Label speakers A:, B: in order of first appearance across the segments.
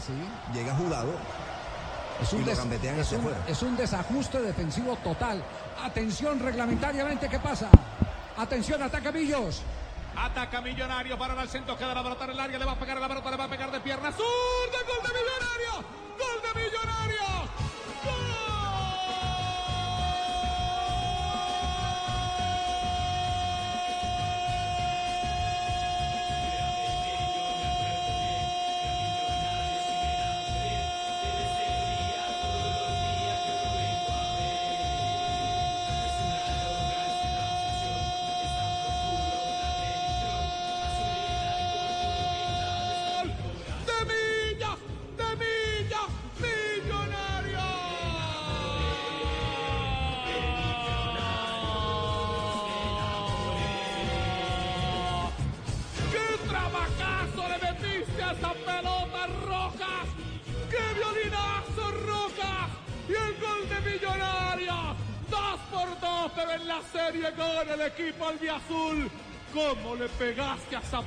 A: Sí.
B: Llega jugado.
A: Es un,
B: Y lo
A: des-
B: gambetean y
A: es
B: se
A: un-
B: fuera.
A: es un desajuste defensivo total. Atención reglamentariamente, ¿qué pasa? Atención, ataca Millos.
C: Ataca Millonario para el centro, queda la pelota en el área, le va a pegar a la pelota, le va a pegar de pierna zurda, gol de Millonario, gol de Millonario.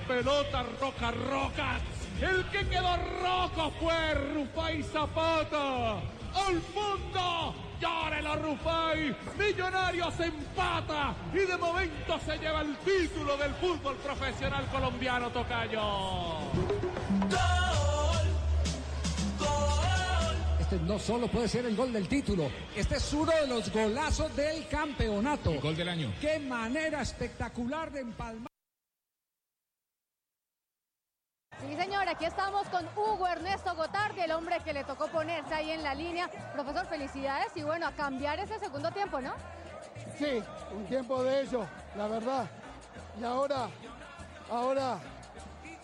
C: Pelota, Roca Rojas? El que quedó rojo fue Rufai Zapata. ¡Al fondo! ¡Llórelo, Rufai! Millonarios empata y de momento se lleva el título del fútbol profesional colombiano, Tocayo.
A: Este no solo puede ser el gol del título, este es uno de los golazos del campeonato.
C: gol del año.
A: Qué manera espectacular de empalmar.
D: Sí, señor, aquí estamos con Hugo Ernesto Gotardi, el hombre que le tocó ponerse ahí en la línea. Profesor, felicidades y bueno, a cambiar ese segundo tiempo, ¿no?
E: Sí, un tiempo de ello, la verdad. Y ahora, ahora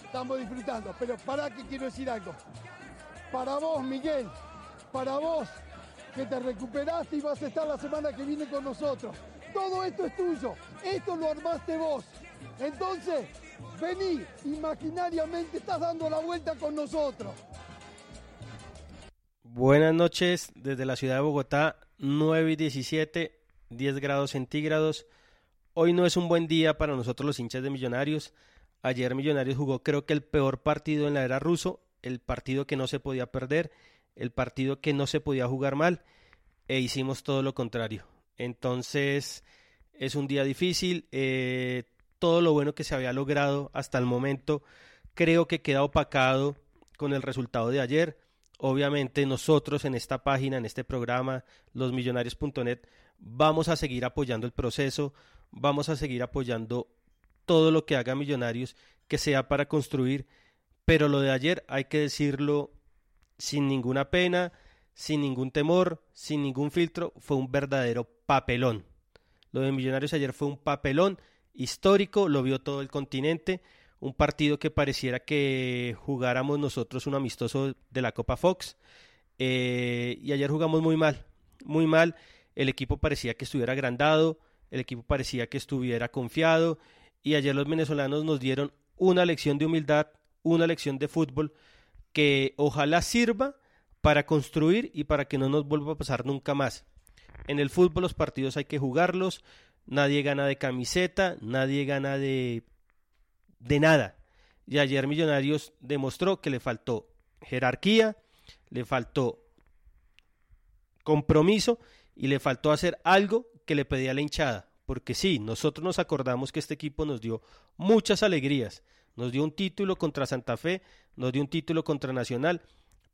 E: estamos disfrutando. Pero para que quiero decir algo. Para vos, Miguel, para vos, que te recuperaste y vas a estar la semana que viene con nosotros. Todo esto es tuyo. Esto lo armaste vos. Entonces, vení, imaginariamente estás dando la vuelta con nosotros.
F: Buenas noches desde la ciudad de Bogotá, 9 y 17, 10 grados centígrados. Hoy no es un buen día para nosotros los hinchas de Millonarios. Ayer Millonarios jugó creo que el peor partido en la era ruso, el partido que no se podía perder, el partido que no se podía jugar mal, e hicimos todo lo contrario. Entonces es un día difícil, eh, todo lo bueno que se había logrado hasta el momento creo que queda opacado con el resultado de ayer. Obviamente nosotros en esta página, en este programa, losmillonarios.net, vamos a seguir apoyando el proceso, vamos a seguir apoyando todo lo que haga Millonarios, que sea para construir, pero lo de ayer hay que decirlo sin ninguna pena, sin ningún temor, sin ningún filtro, fue un verdadero papelón. Lo de Millonarios ayer fue un papelón histórico, lo vio todo el continente, un partido que pareciera que jugáramos nosotros un amistoso de la Copa Fox. Eh, y ayer jugamos muy mal, muy mal. El equipo parecía que estuviera agrandado, el equipo parecía que estuviera confiado. Y ayer los venezolanos nos dieron una lección de humildad, una lección de fútbol que ojalá sirva para construir y para que no nos vuelva a pasar nunca más. En el fútbol los partidos hay que jugarlos, nadie gana de camiseta, nadie gana de de nada. Y ayer Millonarios demostró que le faltó jerarquía, le faltó compromiso y le faltó hacer algo que le pedía la hinchada. Porque sí, nosotros nos acordamos que este equipo nos dio muchas alegrías, Nos dio un título contra Santa Fe, nos dio un título contra Nacional,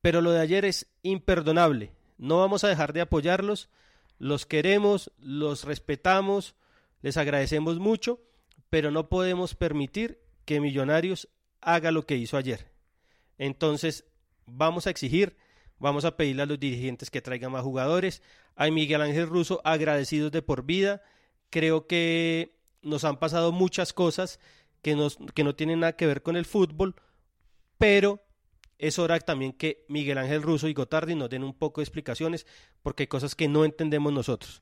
F: pero lo de ayer es imperdonable. No vamos a dejar de apoyarlos, los queremos, los respetamos, les agradecemos mucho, pero no podemos permitir que Millonarios haga lo que hizo ayer. Entonces, vamos a exigir, vamos a pedirle a los dirigentes que traigan más jugadores. A Miguel Ángel Russo, agradecidos de por vida. Creo que nos han pasado muchas cosas que, nos, que no tienen nada que ver con el fútbol, pero es hora también que Miguel Ángel Russo y Gotardi nos den un poco de explicaciones, porque hay cosas que no entendemos nosotros.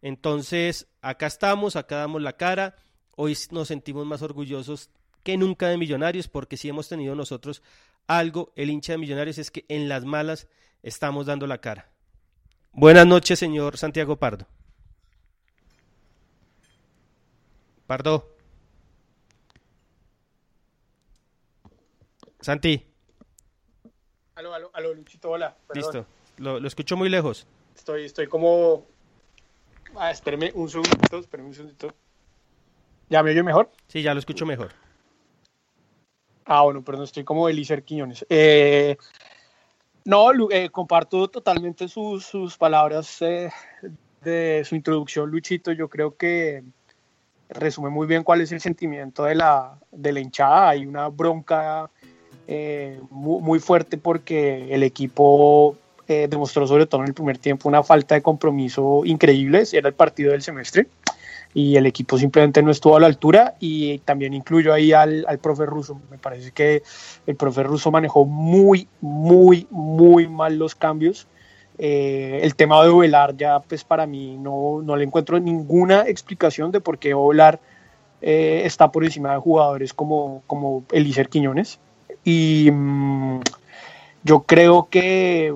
F: Entonces, acá estamos, acá damos la cara. Hoy nos sentimos más orgullosos que nunca de Millonarios, porque si hemos tenido nosotros algo, el hincha de Millonarios, es que en las malas estamos dando la cara. Buenas noches, señor Santiago Pardo. Pardo. Santi.
B: Aló, aló, aló, Luchito, hola.
F: Listo. Lo, lo, escucho muy lejos.
B: Estoy, estoy como. Ah, espéreme un segundito, espéreme un segundito. ¿Ya me oye mejor?
F: Sí, ya lo escucho mejor.
B: Ah, bueno, perdón, estoy como Elícer Quiñones. Eh, no, eh, comparto totalmente sus, sus palabras eh, de su introducción, Luchito. Yo creo que resume muy bien cuál es el sentimiento de la, de la hinchada. Hay una bronca eh, muy, muy, fuerte porque el equipo eh, demostró sobre todo en el primer tiempo una falta de compromiso increíble. Era el partido del semestre y el equipo simplemente no estuvo a la altura y también incluyo ahí al, al profe ruso. Me parece que el profe ruso manejó muy, muy, muy mal los cambios. Eh, el tema de Ovelar ya pues para mí no, no le encuentro ninguna explicación de por qué Ovelar eh, está por encima de jugadores como, como Elícer Quiñones. Y mmm, yo creo que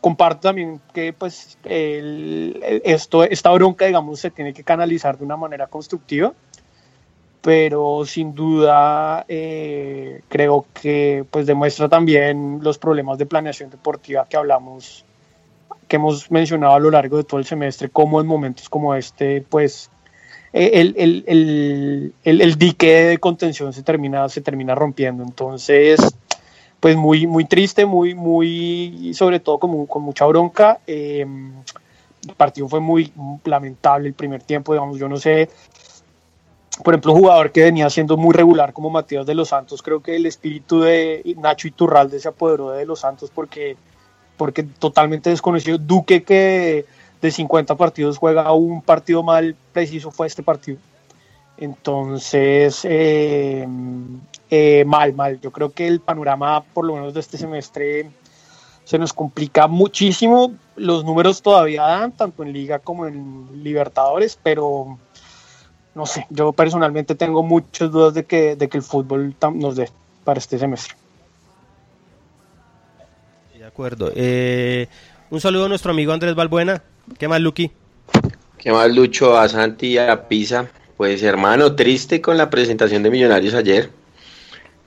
B: comparto también que pues el, esto, esta bronca, digamos, se tiene que canalizar de una manera constructiva, pero sin duda eh, creo que pues demuestra también los problemas de planeación deportiva que hablamos, que hemos mencionado a lo largo de todo el semestre, como en momentos como este, pues el, el, el, el dique de contención se termina, se termina rompiendo. Entonces, pues muy, muy triste, muy, muy, sobre todo con, con mucha bronca. Eh, el partido fue muy lamentable el primer tiempo, digamos, yo no sé, por ejemplo, un jugador que venía siendo muy regular como Matías de los Santos, creo que el espíritu de Nacho Iturralde se apoderó de los Santos porque, porque totalmente desconocido. Duque que de 50 partidos juega un partido mal preciso fue este partido. Entonces, eh, eh, mal, mal. Yo creo que el panorama, por lo menos de este semestre, se nos complica muchísimo. Los números todavía dan, tanto en Liga como en Libertadores, pero no sé, yo personalmente tengo muchas dudas de que, de que el fútbol nos dé para este semestre.
F: De acuerdo. Eh, un saludo a nuestro amigo Andrés Balbuena. ¿Qué más, Luqui?
G: ¿Qué más, Lucho? A Santi y a Pisa. Pues hermano, triste con la presentación de Millonarios ayer.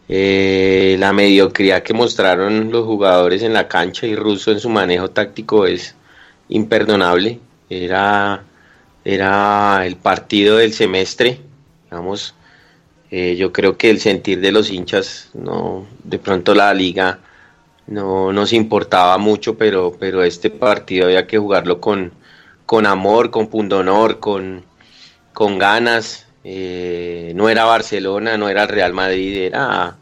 G: Eh, la mediocridad que mostraron los jugadores en la cancha y Russo en su manejo táctico es imperdonable. Era, era el partido del semestre. Eh, yo creo que el sentir de los hinchas, no, de pronto la liga no nos importaba mucho, pero, pero este partido había que jugarlo con, con amor, con pundonor, con, con ganas. Eh, no era Barcelona, no era Real Madrid, era,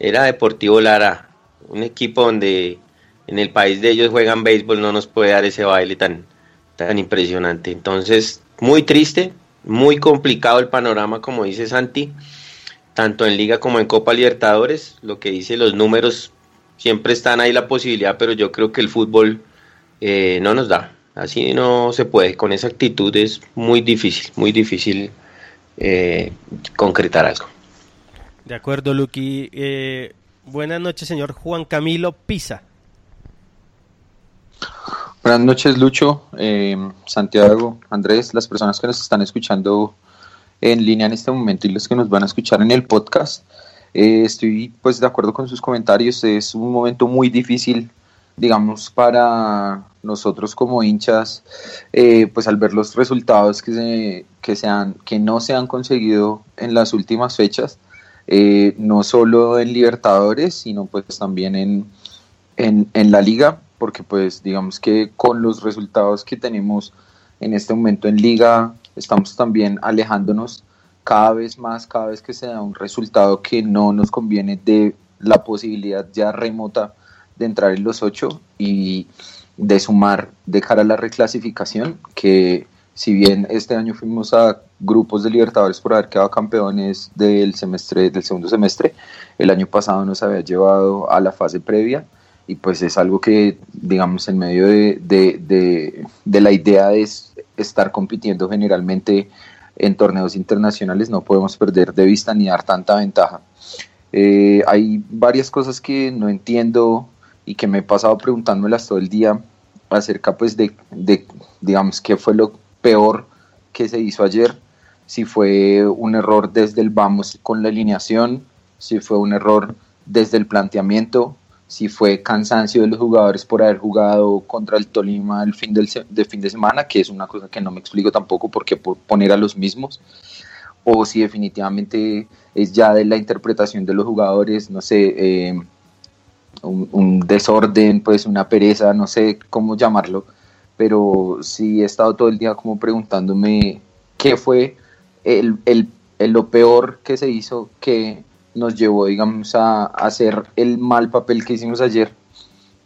G: era Deportivo Lara, un equipo donde en el país de ellos juegan béisbol, no nos puede dar ese baile tan, tan impresionante. Entonces, muy triste, muy complicado el panorama, como dice Santi, tanto en Liga como en Copa Libertadores. Lo que dice los números, siempre están ahí la posibilidad, pero yo creo que el fútbol eh, no nos da. Así no se puede, con esa actitud es muy difícil, muy difícil eh, concretar algo.
F: De acuerdo, Luqui. Eh, buenas noches, señor Juan Camilo Pisa.
H: Buenas noches, Lucho, eh, Santiago, Andrés, las personas que nos están escuchando en línea en este momento y los que nos van a escuchar en el podcast. Eh, estoy pues de acuerdo con sus comentarios, es un momento muy difícil digamos, para nosotros como hinchas, eh, pues al ver los resultados que, se, que, se han, que no se han conseguido en las últimas fechas, eh, no solo en Libertadores, sino pues también en, en, en la liga, porque pues digamos que con los resultados que tenemos en este momento en liga, estamos también alejándonos cada vez más, cada vez que se da un resultado que no nos conviene de la posibilidad ya remota de entrar en los ocho y de sumar de cara a la reclasificación, que si bien este año fuimos a grupos de Libertadores por haber quedado campeones del semestre, del segundo semestre, el año pasado nos había llevado a la fase previa y pues es algo que, digamos, en medio de, de, de, la idea de estar compitiendo generalmente en torneos internacionales no podemos perder de vista ni dar tanta ventaja. Eh, hay varias cosas que no entiendo y que me he pasado preguntándolas todo el día acerca pues de, de digamos, qué fue lo peor que se hizo ayer, si fue un error desde el vamos con la alineación, si fue un error desde el planteamiento, si fue cansancio de los jugadores por haber jugado contra el Tolima el fin del, fin de semana, que es una cosa que no me explico tampoco por qué poner a los mismos, o si definitivamente es ya de la interpretación de los jugadores, no sé, eh, un, desorden, pues una pereza, no sé cómo llamarlo, pero sí he estado todo el día como preguntándome qué fue el, el, lo peor que se hizo que nos llevó, digamos, a, hacer el mal papel que hicimos ayer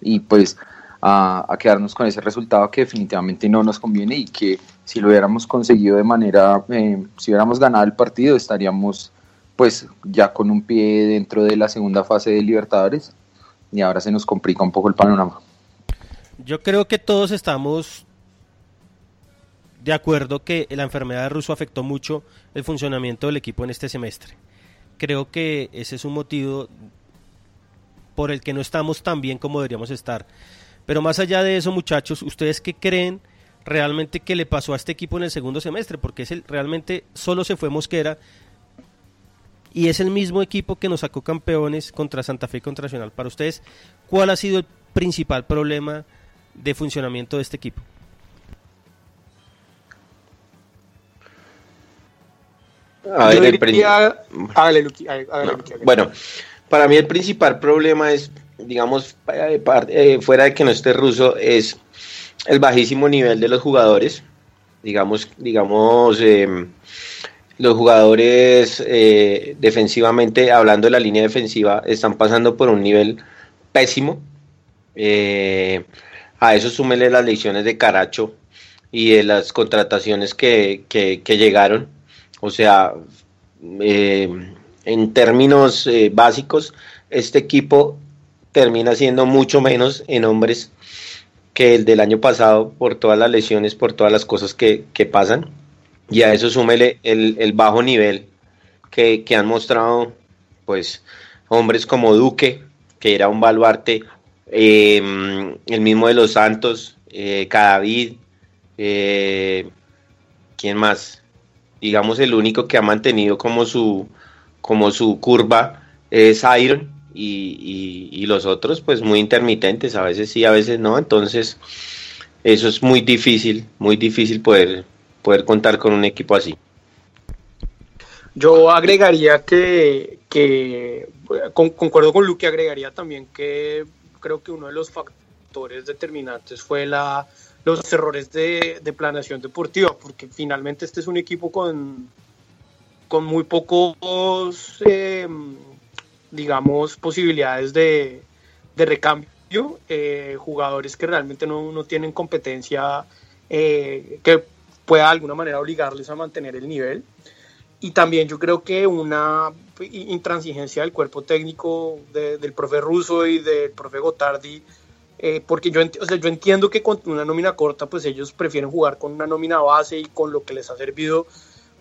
H: y pues a, quedarnos con ese resultado que definitivamente no nos conviene y que si lo hubiéramos conseguido de manera, eh, si hubiéramos ganado el partido, estaríamos pues ya con un pie dentro de la segunda fase de Libertadores y ahora se nos complica un poco el panorama.
F: Yo creo que todos estamos de acuerdo que la enfermedad de Russo afectó mucho el funcionamiento del equipo en este semestre creo que ese es un motivo por el que no estamos tan bien como deberíamos estar. Pero más allá de eso, muchachos, ¿ustedes qué creen realmente que le pasó a este equipo en el segundo semestre? Porque es el, realmente solo se fue Mosquera y es el mismo equipo que nos sacó campeones contra Santa Fe y contra Nacional. Para ustedes, ¿cuál ha sido el principal problema de funcionamiento de este equipo?
G: Bueno, para mí el principal problema es, digamos, eh, eh, fuera de que no esté ruso, es el bajísimo nivel de los jugadores. Digamos, digamos, em, los jugadores eh, defensivamente, hablando de la línea defensiva, están pasando por un nivel pésimo. a eso súmele las lecciones de Caracho y de las contrataciones que, que llegaron o sea, eh, en términos eh, básicos, este equipo termina siendo mucho menos en hombres que el del año pasado por todas las lesiones, por todas las cosas que, pasan. Y a eso súmele el, bajo nivel que, han mostrado pues hombres como Duque, que era un baluarte, em, el mismo de los Santos, eh, Cadavid, ¿quién más? Digamos, el único que ha mantenido como su, como su curva es Iron y, los otros pues muy intermitentes, a veces sí, a veces no, entonces eso es muy difícil, muy difícil poder, poder contar con un equipo así.
B: Yo agregaría que, que concuerdo con Luke, agregaría también que creo que uno de los factores determinantes fue la los errores de, de planeación deportiva, porque finalmente este es un equipo con, con muy pocos, em, digamos, posibilidades de, de recambio, eh, jugadores que realmente no, no tienen competencia eh, que pueda de alguna manera obligarles a mantener el nivel. Y también yo creo que una intransigencia del cuerpo técnico del profe Russo y del profe Gotardi eh, porque yo, o sea, yo entiendo que con una nómina corta, pues ellos prefieren jugar con una nómina base y con lo que les ha servido,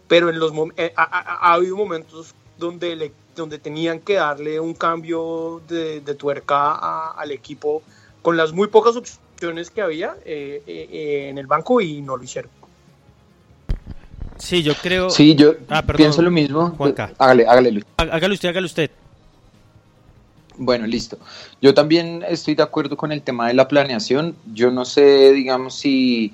B: pero en los eh, ha, habido momentos donde, le, donde tenían que darle un cambio de, tuerca al equipo con las muy pocas opciones que había eh, en el banco y no lo hicieron.
F: Sí, yo creo.
H: Sí, yo ah, pienso lo mismo.
F: Juanca.
H: Hágale, hágale.
F: Hágale usted, hágale usted.
H: Bueno, listo. Yo también estoy de acuerdo con el tema de la planeación. Yo no sé, digamos, si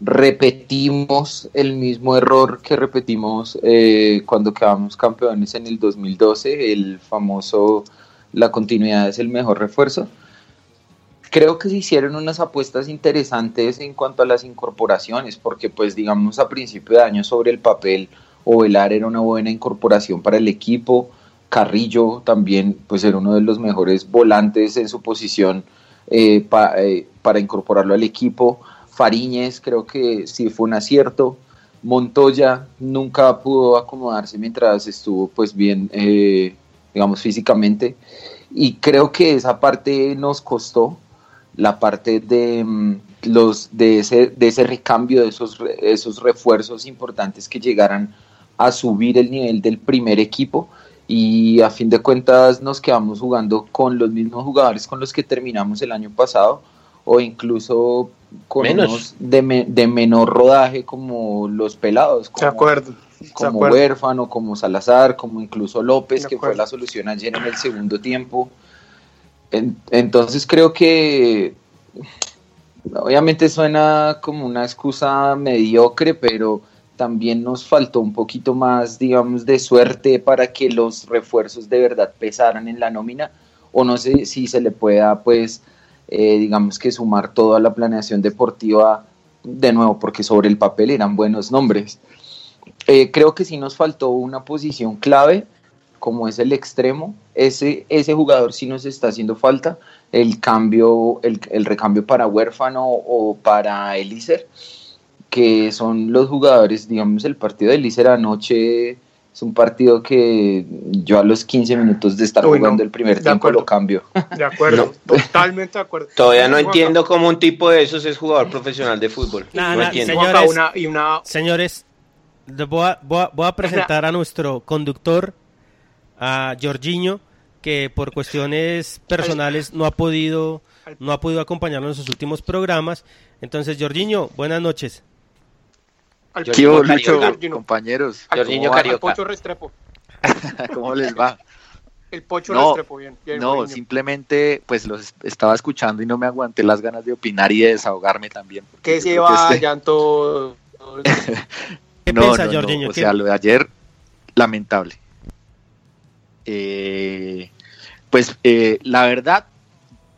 H: repetimos el mismo error que repetimos eh, cuando quedamos campeones en el 2012, el famoso la continuidad es el mejor refuerzo. Creo que se hicieron unas apuestas interesantes en cuanto a las incorporaciones, porque pues digamos a principio de año sobre el papel Ovelar era una buena incorporación para el equipo, Carrillo también pues era uno de los mejores volantes en su posición eh, eh, para incorporarlo al equipo. Fariñez creo que sí fue un acierto. Montoya nunca pudo acomodarse mientras estuvo pues bien, eh, digamos, físicamente. Y creo que esa parte nos costó, la parte de, mm, los, de, ese, de ese recambio, de esos, esos refuerzos importantes que llegaran a subir el nivel del primer equipo y a fin de cuentas nos quedamos jugando con los mismos jugadores con los que terminamos el año pasado o incluso con unos de, de, menor rodaje como los pelados, como,
B: acuerdo,
H: como huérfano, como Salazar, como incluso López, que fue la solución ayer en el segundo tiempo. entonces creo que obviamente suena como una excusa mediocre, pero también nos faltó un poquito más, digamos, de suerte para que los refuerzos de verdad pesaran en la nómina, o no sé si se le pueda, pues, eh, digamos que sumar todo a la planeación deportiva de nuevo, porque sobre el papel eran buenos nombres. Eh, creo que sí nos faltó una posición clave, como es el extremo. Ese, ese jugador sí nos está haciendo falta. El cambio, el, el recambio para huérfano o para Elícer que son los jugadores, digamos, el partido de Lícer anoche es un partido que yo a los 15 minutos de estar jugando el primer tiempo lo cambio.
B: De acuerdo, totalmente de acuerdo.
G: Todavía no entiendo cómo un tipo de esos es jugador profesional de fútbol. no entiendo.
F: Señores, voy, a, voy, a, presentar a nuestro conductor, a Jorginho, que por cuestiones personales no ha podido no ha podido acompañarnos en sus últimos programas. Entonces, Jorginho, buenas noches.
I: ¿Qué Lucho, compañeros?
G: Jorginho Carioca.
B: Pocho Restrepo.
I: ¿Cómo les va?
B: El Pocho Restrepo, bien.
I: no, simplemente pues los estaba escuchando y no me aguanté las ganas de opinar y de desahogarme también.
B: ¿Qué se va este... llanto?
F: ¿Qué no, piensa, Jorginho?
I: O sea, lo de ayer, lamentable. Eh, pues eh, la verdad,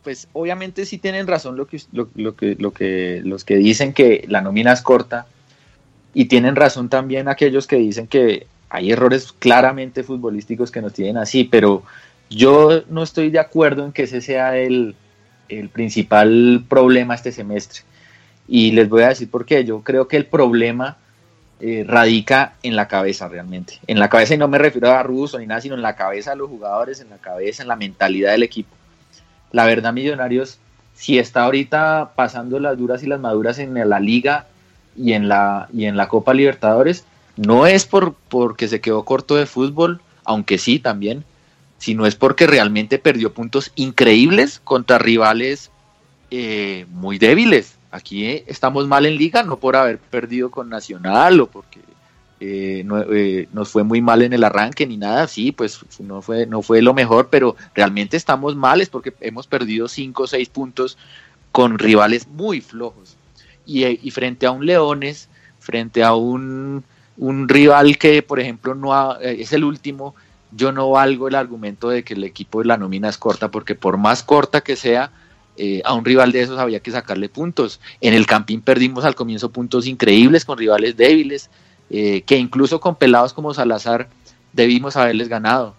I: pues obviamente sí tienen razón lo que, lo, que, lo que, los que dicen que la nómina es corta y tienen razón también aquellos que dicen que hay errores claramente futbolísticos que nos tienen así, pero yo no estoy de acuerdo en que ese sea el, principal problema este semestre. Y les voy a decir por qué. Yo creo que el problema eh, radica en la cabeza realmente. En la cabeza, y no me refiero a Russo ni nada, sino en la cabeza de los jugadores, en la cabeza, en la mentalidad del equipo. La verdad, Millonarios, si está ahorita pasando las duras y las maduras en la liga, y en la, y en la Copa Libertadores, no es por porque se quedó corto de fútbol, aunque sí también, sino es porque realmente perdió puntos increíbles contra rivales eh, muy débiles. Aquí eh, estamos mal en liga, no por haber perdido con Nacional o porque eh, nos fue muy mal en el arranque ni nada, sí, pues no fue, no fue lo mejor, pero realmente estamos mal es porque hemos perdido 5 o 6 puntos con rivales muy flojos y, frente a un Leones, frente a un, rival que, por ejemplo, no eh, es el último, yo no valgo el argumento de que el equipo de la nómina es corta, porque por más corta que sea, eh, a un rival de esos había que sacarle puntos. En el Campín perdimos al comienzo puntos increíbles con rivales débiles, eh, que incluso con pelados como Salazar debimos haberles ganado.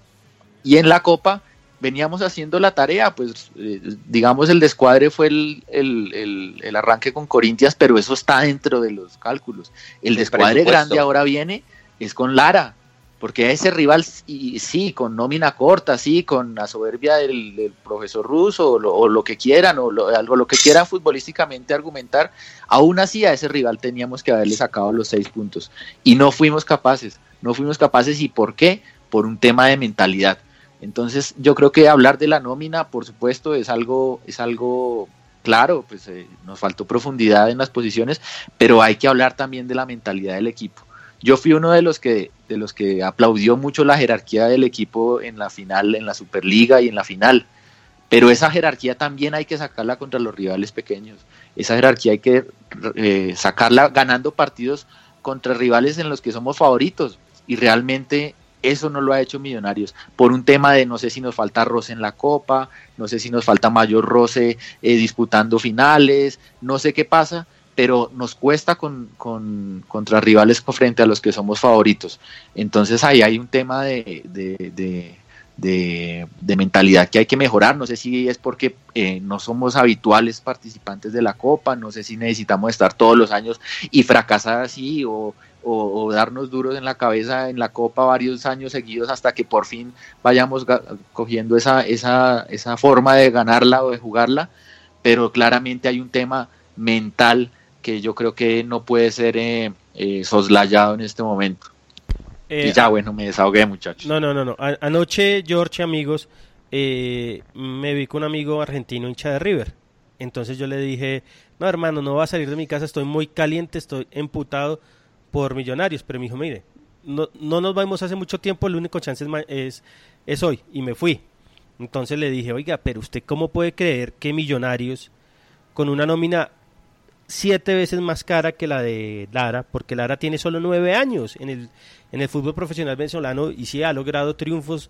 I: Y en la Copa veníamos haciendo la tarea, pues eh, digamos el descuadre fue el, el, arranque con Corintias, pero eso está dentro de los cálculos. El, descuadre grande ahora viene, es con Lara, porque ese rival, y, sí, con nómina corta, sí, con la soberbia del, profesor ruso, o lo, que quieran, o lo, algo, lo que quieran futbolísticamente argumentar, aún así a ese rival teníamos que haberle sacado los seis puntos. Y no fuimos capaces, no fuimos capaces, ¿y por qué? Por un tema de mentalidad entonces, yo creo que hablar de la nómina, por supuesto, es algo, es algo claro, pues eh, nos faltó profundidad en las posiciones, pero hay que hablar también de la mentalidad del equipo. Yo fui uno de los que de los que aplaudió mucho la jerarquía del equipo en la final, en la Superliga y en la final, pero esa jerarquía también hay que sacarla contra los rivales pequeños. Esa jerarquía hay que eh, sacarla ganando partidos contra rivales en los que somos favoritos. Y realmente eso no lo ha hecho Millonarios. Por un tema de no sé si nos falta roce en la Copa, no sé si nos falta mayor roce eh, disputando finales, no sé qué pasa, pero nos cuesta con, con, contra rivales frente a los que somos favoritos. Entonces ahí hay un tema de, de, de, mentalidad que hay que mejorar. No sé si es porque eh, no somos habituales participantes de la Copa, no sé si necesitamos estar todos los años y fracasar así o, o, darnos duros en la cabeza en la Copa varios años seguidos hasta que por fin vayamos cogiendo esa, esa, esa forma de ganarla o de jugarla, pero claramente hay un tema mental que yo creo que no puede ser eh, eh, soslayado en este momento. y ya, bueno, me desahogué, muchachos.
F: No, no, no, no. anoche, George, amigos, me vi con un amigo argentino hincha de River. Entonces yo le dije, no, hermano, no va a salir de mi casa, estoy muy caliente, estoy emputado por Millonarios, pero me dijo, mire, no, no nos vamos hace mucho tiempo, el único chance es, es, hoy, y me fui. Entonces le dije, oiga, pero usted cómo puede creer que Millonarios, con una nómina siete veces más cara que la de Lara, porque Lara tiene solo nueve años en el, en el fútbol profesional venezolano y sí ha logrado triunfos,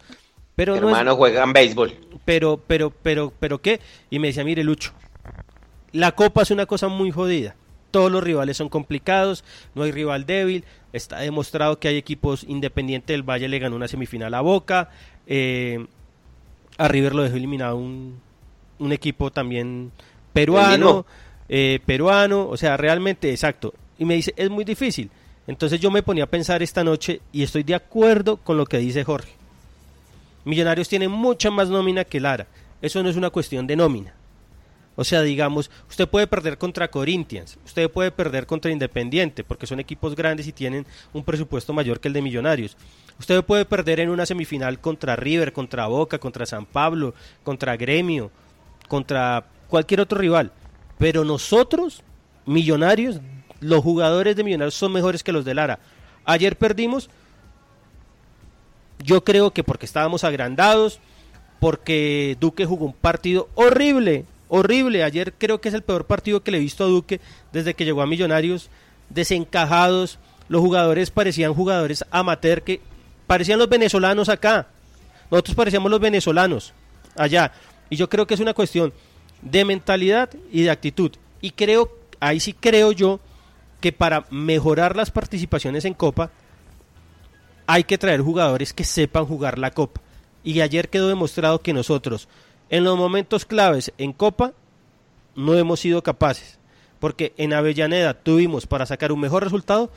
F: pero
G: Hermano, no juegan béisbol.
F: Pero, pero, pero, pero, ¿qué? Y me decía, mire, Lucho, la Copa es una cosa muy jodida todos los rivales son complicados, no hay rival débil, está demostrado que hay equipos independientes del Valle, le ganó una semifinal a Boca, eh, a River lo dejó eliminado un, un equipo también peruano, eh, peruano, o sea, realmente, exacto, y me dice, es muy difícil. Entonces yo me ponía a pensar esta noche y estoy de acuerdo con lo que dice Jorge. Millonarios tienen mucha más nómina que Lara. Eso no es una cuestión de nómina. O sea, digamos, usted puede perder contra Corinthians, usted puede perder contra Independiente, porque son equipos grandes y tienen un presupuesto mayor que el de Millonarios. Usted puede perder en una semifinal contra River, contra Boca, contra San Pablo, contra Gremio, contra cualquier otro rival. Pero nosotros, Millonarios, los jugadores de Millonarios son mejores que los de Lara. Ayer perdimos, yo creo que porque estábamos agrandados, porque Duque jugó un partido horrible, horrible. Ayer creo que es el peor partido que le he visto a Duque desde que llegó a Millonarios, desencajados. Los jugadores parecían jugadores amateur que parecían los venezolanos acá. Nosotros parecíamos los venezolanos allá. Y yo creo que es una cuestión de mentalidad y de actitud. Y creo, ahí sí creo yo, que para mejorar las participaciones en Copa hay que traer jugadores que sepan jugar la Copa. Y ayer quedó demostrado que nosotros, en los momentos claves en Copa no hemos sido capaces, porque en Avellaneda tuvimos para sacar un mejor resultado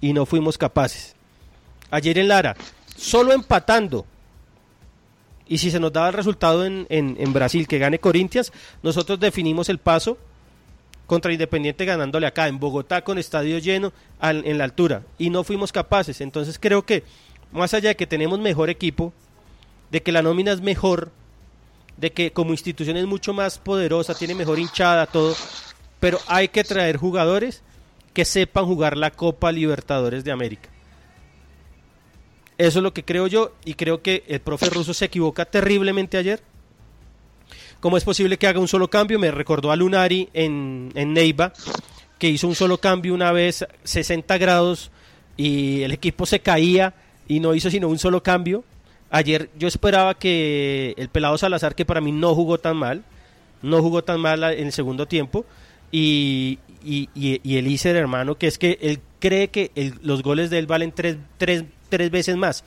F: y no fuimos capaces. Ayer en Lara, solo empatando, y si se nos daba el resultado en, en, Brasil que gane Corintias, nosotros definimos el paso contra Independiente ganándole acá en Bogotá con estadio lleno en la altura y no fuimos capaces. Entonces creo que más allá de que tenemos mejor equipo, de que la nómina es mejor, de que como institución es mucho más poderosa, tiene mejor hinchada, todo, pero hay que traer jugadores que sepan jugar la Copa Libertadores de América. Eso es lo que creo yo y creo que el profe ruso se equivoca terriblemente ayer. ¿Cómo es posible que haga un solo cambio? Me recordó a Lunari en, en Neiva, que hizo un solo cambio una vez 60 grados y el equipo se caía y no hizo sino un solo cambio Ayer yo esperaba que el pelado Salazar, que para mí no jugó tan mal, no jugó tan mal en el segundo tiempo, y, y, el Iser, hermano, que es que él cree que los goles de él valen tres, tres, tres veces más,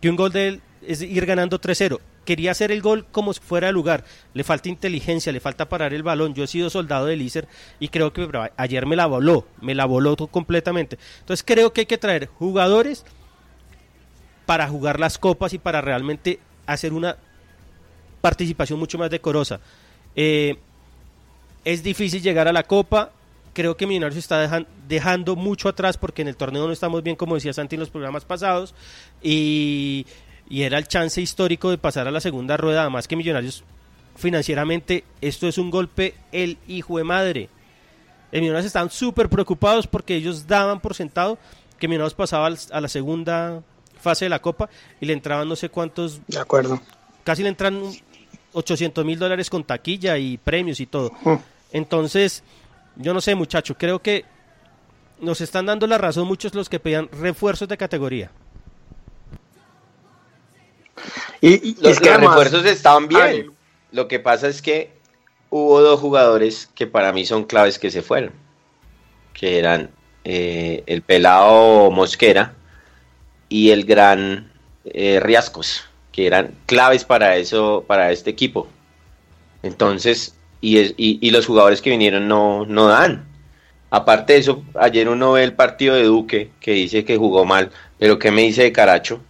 F: que un gol de él es ir ganando 3-0. Quería hacer el gol como si fuera el lugar. Le falta inteligencia, le falta parar el balón. Yo he sido soldado del Iser y creo que ayer me la voló, me la voló completamente. Entonces creo que hay que traer jugadores para jugar las copas y para realmente hacer una participación mucho más decorosa. Eh, es difícil llegar a la copa. Creo que Millonarios está dejando mucho atrás porque en el torneo no estamos bien, como decía Santi en los programas pasados. Y, y era el chance histórico de pasar a la segunda rueda. Además que Millonarios financieramente, esto es un golpe el hijo de madre. Los Millonarios están súper preocupados porque ellos daban por sentado que Millonarios pasaba a la segunda fase de la Copa y le entraban no sé cuántos.
B: De acuerdo.
F: Casi le entran 800 mil dólares con taquilla y premios y todo.
B: Mm.
F: Entonces, yo no sé, muchacho, creo que nos están dando la razón muchos los que pedían refuerzos de categoría.
B: Y, y
G: Los,
B: es que
G: los
B: además-
G: refuerzos estaban bien.
B: Ay,
G: Lo que pasa es que hubo dos jugadores que para mí son claves que se fueron. Que eran eh, el pelado Mosquera y el gran eh, Riascos, que eran claves para eso, para este equipo. Entonces, y, es- y, y los jugadores que vinieron no, no dan. Aparte de eso, ayer uno ve el partido de Duque, que dice que jugó mal, pero ¿qué me dice de Caracho?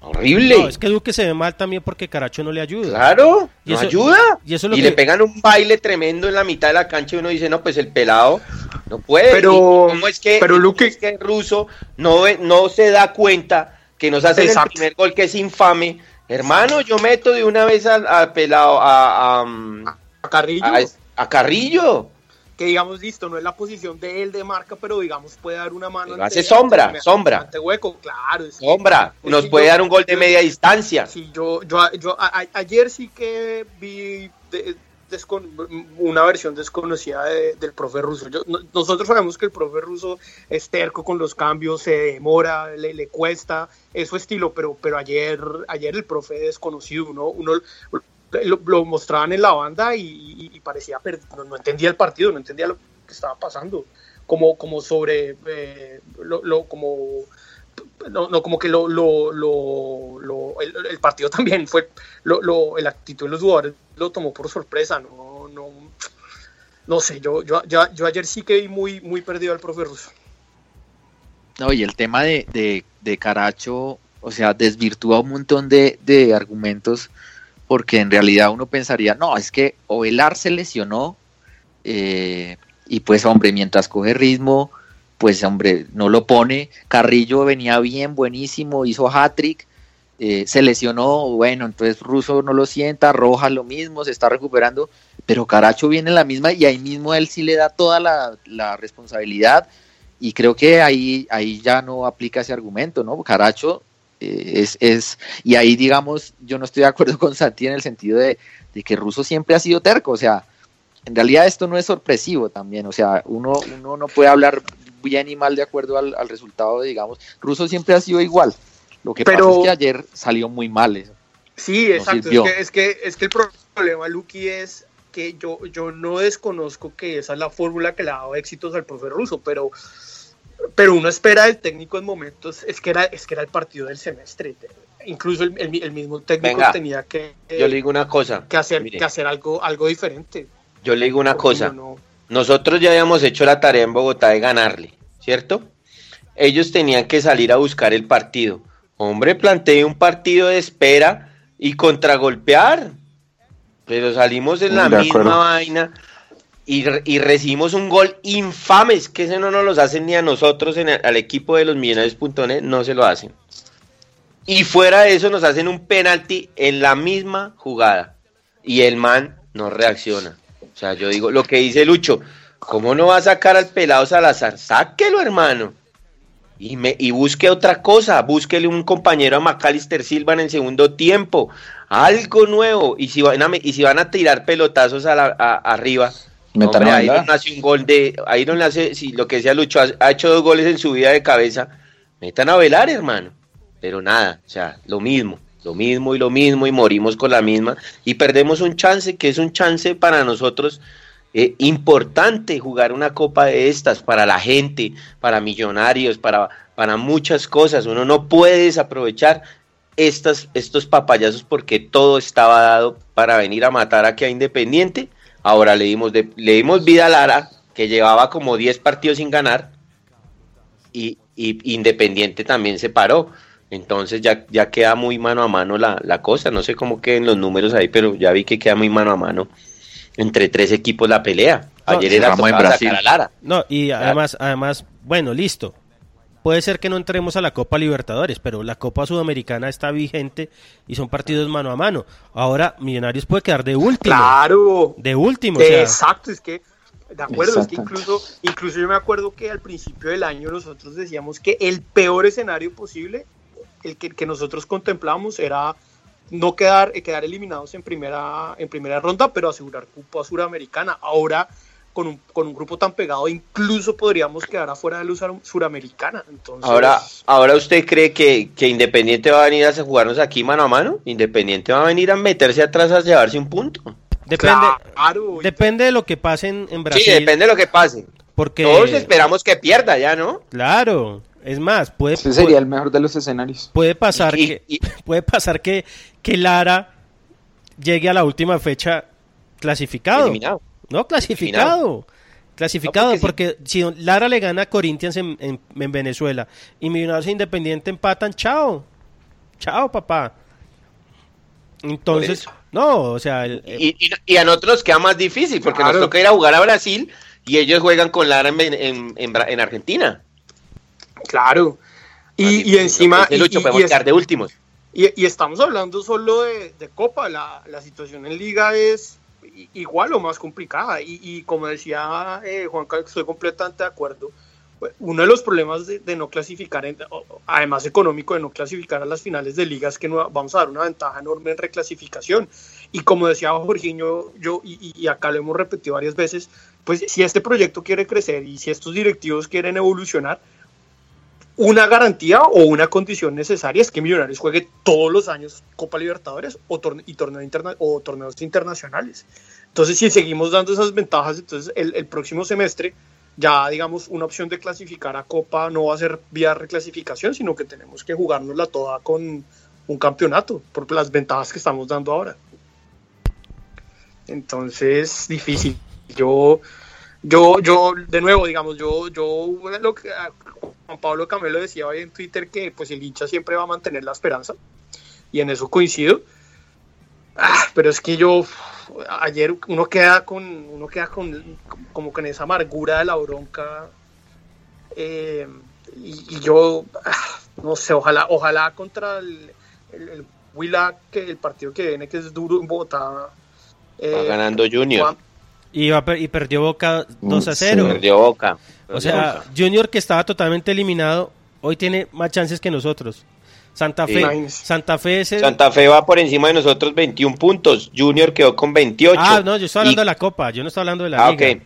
G: Horrible.
F: No, es que Duque se ve mal también porque Caracho no le ayuda.
G: Claro,
F: Y eso-
G: ayuda.
F: y eso es lo
G: y
F: que-
G: le pegan un baile tremendo en la mitad de la cancha y uno dice, no, pues el pelado no puede.
B: Pero-
G: ¿Y ¿Cómo es que,
B: pero Luque-
G: es que el ruso no, no se da cuenta que nos hace el primer gol que es infame? Hermano, yo meto de una vez al, pelado, a, a,
B: a Carrillo,
G: a- Carrillo.
B: que digamos, listo, no es la posición de él de marca, pero digamos puede dar una mano.
G: Pero hace sombra, sombra.
B: Ante hueco, claro. es-
G: Sombra, nos puede
B: yo-
G: dar un gol de media distancia.
B: Sí, yo, yo, yo a- a- ayer sí que vi de- una versión desconocida de- del profe ruso. Nosotros sabemos que el profe ruso es terco con los cambios, se demora, le, le cuesta, es su estilo, pero, pero ayer, ayer el profe desconocido, uno, lo, lo mostraban en la banda y, parecía, no entendía el partido, no entendía lo que estaba pasando, como, como sobre, eh, lo, lo- como no, no, como que lo, lo, lo, el, partido también fue, lo, el actitud de los jugadores lo tomó por sorpresa, no, no, no sé, yo, yo, yo, ayer sí que vi muy, muy perdido al profe ruso.
I: No, y el tema de, de, de Caracho, o sea, desvirtúa un montón de, de argumentos, porque en realidad uno pensaría, no, es que Ovelar se lesionó, eh, y pues, hombre, mientras coge ritmo, pues, hombre, no lo pone. Carrillo venía bien, buenísimo, hizo hat-trick, eh, se lesionó, bueno, entonces Russo no lo sienta, Rojas lo mismo, se está recuperando, pero Caracho viene en la misma y ahí mismo él sí le da toda la, la responsabilidad y creo que ahí, ahí ya no aplica ese argumento, ¿no? Caracho eh, es, es, y ahí digamos, yo no estoy de acuerdo con Santi en el sentido de, de que Russo siempre ha sido terco, o sea, en realidad esto no es sorpresivo también, o sea, uno, uno no puede hablar bien y mal de acuerdo al, al resultado, digamos, Russo siempre ha sido igual, lo que
B: Pero-
I: pasa es que ayer salió muy mal eso.
B: Sí,
I: No
B: exacto. Es que, es, que, es que el problema, Lucky, es que yo, yo no desconozco que esa es la fórmula que le ha dado éxitos al profe ruso, pero, pero uno espera del técnico en momentos, es que era, es que era el partido del semestre. Incluso el, el- el mismo técnico
G: Venga,
B: tenía que, eh,
G: Yo le digo una cosa.
B: que hacer,
G: mire,
B: que hacer algo, algo diferente.
G: Yo le digo una
B: Porque
G: cosa.
B: no-
G: Nosotros ya habíamos hecho la tarea en Bogotá de ganarle, ¿cierto? Ellos tenían que salir a buscar el partido. Hombre, planteé un partido de espera y contragolpear. Pero salimos en la
H: De
G: misma
H: acuerdo.
G: vaina y, re- y recibimos un gol infame. Es que ese no nos los hacen ni a nosotros, en el- al equipo de los millonarios.net, no se lo hacen. Y fuera de eso nos hacen un penalti en la misma jugada. Y el man no reacciona. O sea, yo digo, lo que dice Lucho, ¿cómo no va a sacar al pelado Salazar? Sáquelo, hermano. Y, me, y busque otra cosa, búsquele un compañero a Macalister Silva en el segundo tiempo, algo nuevo. Y si van a, y si van a tirar pelotazos a la- a- arriba, hombre. Iron hace un gol de, Iron hace, si lo que decía Lucho, ha, ha hecho dos goles en su vida de cabeza, metan a velar, hermano. Pero nada, o sea, lo mismo, lo mismo y lo mismo, y morimos con la misma, y perdemos un chance, que es un chance para nosotros eh, importante jugar una copa de estas, para la gente, para millonarios, para, para muchas cosas. Uno no puede desaprovechar estas, estos papayazos porque todo estaba dado para venir a matar aquí a Independiente. Ahora le dimos, de- le dimos vida a Lara, que llevaba como 10 partidos sin ganar, y, y Independiente también se paró. Entonces ya, ya queda muy mano a mano la, la cosa. No sé cómo queden los números ahí, pero ya vi que queda muy mano a mano entre tres equipos la pelea.
F: No,
G: Ayer era
I: cerramos en Brasil.
G: a Lara.
F: No, y además, además, bueno, listo. Puede ser que no entremos a la Copa Libertadores, pero la Copa Sudamericana está vigente y son partidos mano a mano. Ahora Millonarios puede quedar de último.
B: Claro.
F: De último, o sea,
B: Exacto, es que, de acuerdo, es que incluso, incluso yo me acuerdo que al principio del año nosotros decíamos que el peor escenario posible, el que, que nosotros contemplamos era no quedar, eh, quedar eliminados en primera, en primera ronda, pero asegurar cupo a Suramericana. Ahora, con un, con un grupo tan pegado, incluso podríamos quedar afuera de la Sur- Suramericana. Entonces,
G: Ahora, ahora usted cree que, que Independiente va a venir a jugarnos aquí mano a mano? Independiente va a venir a meterse atrás a llevarse un punto.
F: Depende,
B: claro,
F: depende de lo que pase en, en Brasil.
G: Sí, depende de lo que pase.
F: Porque,
G: Todos esperamos que pierda ya, ¿no?
F: claro, es más, puede,
H: Ese sería el mejor de los escenarios.
F: puede pasar
G: Y-
F: que
G: y-
F: puede pasar que, que Lara llegue a la última fecha clasificado.
G: Eliminado.
F: No, clasificado. Clasificado,
G: No, porque
F: porque, si Lara le gana a Corinthians en, en- en Venezuela y Millonarios e Independiente empatan, chao. Chao, papá. Entonces, no, o sea, el-
G: Y, y- y a nosotros nos queda más difícil porque
B: Claro.
G: nos toca ir a jugar a Brasil y ellos juegan con Lara en, en, en Bra- en Argentina.
B: Claro. Y, y encima...
G: Podemos quedar de últimos.
B: Y, y estamos hablando solo de, de Copa, la, la situación en Liga es igual o más complicada. Y, y como decía eh, Juan Carlos, estoy completamente de acuerdo. pues, Uno de los problemas de, de no clasificar, en- además económico, de no clasificar a las finales de liga es que no, vamos a dar una ventaja enorme en reclasificación. Y como decía Jorginho, yo, y, y acá lo hemos repetido varias veces, pues si este proyecto quiere crecer y si estos directivos quieren evolucionar, una garantía o una condición necesaria es que Millonarios juegue todos los años Copa Libertadores o, torne- y torneo interna- o torneos internacionales. Entonces, si seguimos dando esas ventajas, entonces el, el próximo semestre ya, digamos, una opción de clasificar a Copa no va a ser vía reclasificación, sino que tenemos que jugárnosla toda con un campeonato por las ventajas que estamos dando ahora. Entonces, difícil. Yo, yo, yo, de nuevo, digamos, yo, yo, lo que a Juan Pablo Camelo decía hoy en Twitter que pues el hincha siempre va a mantener la esperanza y en eso coincido. Ah, pero es que yo ayer uno queda con uno queda con como con esa amargura de la bronca eh, y, y yo ah, no sé ojalá ojalá contra el, el, el que el partido que viene que es duro en Bogotá eh,
G: Va ganando Junior.
B: Juan-
F: y, va a per- y perdió Boca 2 a 0.
G: Perdió Boca.
F: O sea, Junior que estaba totalmente eliminado, hoy tiene más chances que nosotros. Santa Fe,
B: Sí.
F: Santa Fe es el...
G: Santa Fe va por encima de nosotros 21 puntos. Junior quedó con 28.
F: Ah, no, yo estoy hablando
G: Y-
F: de la Copa, yo no estoy hablando de la
G: Ah,
F: Liga.
G: ok.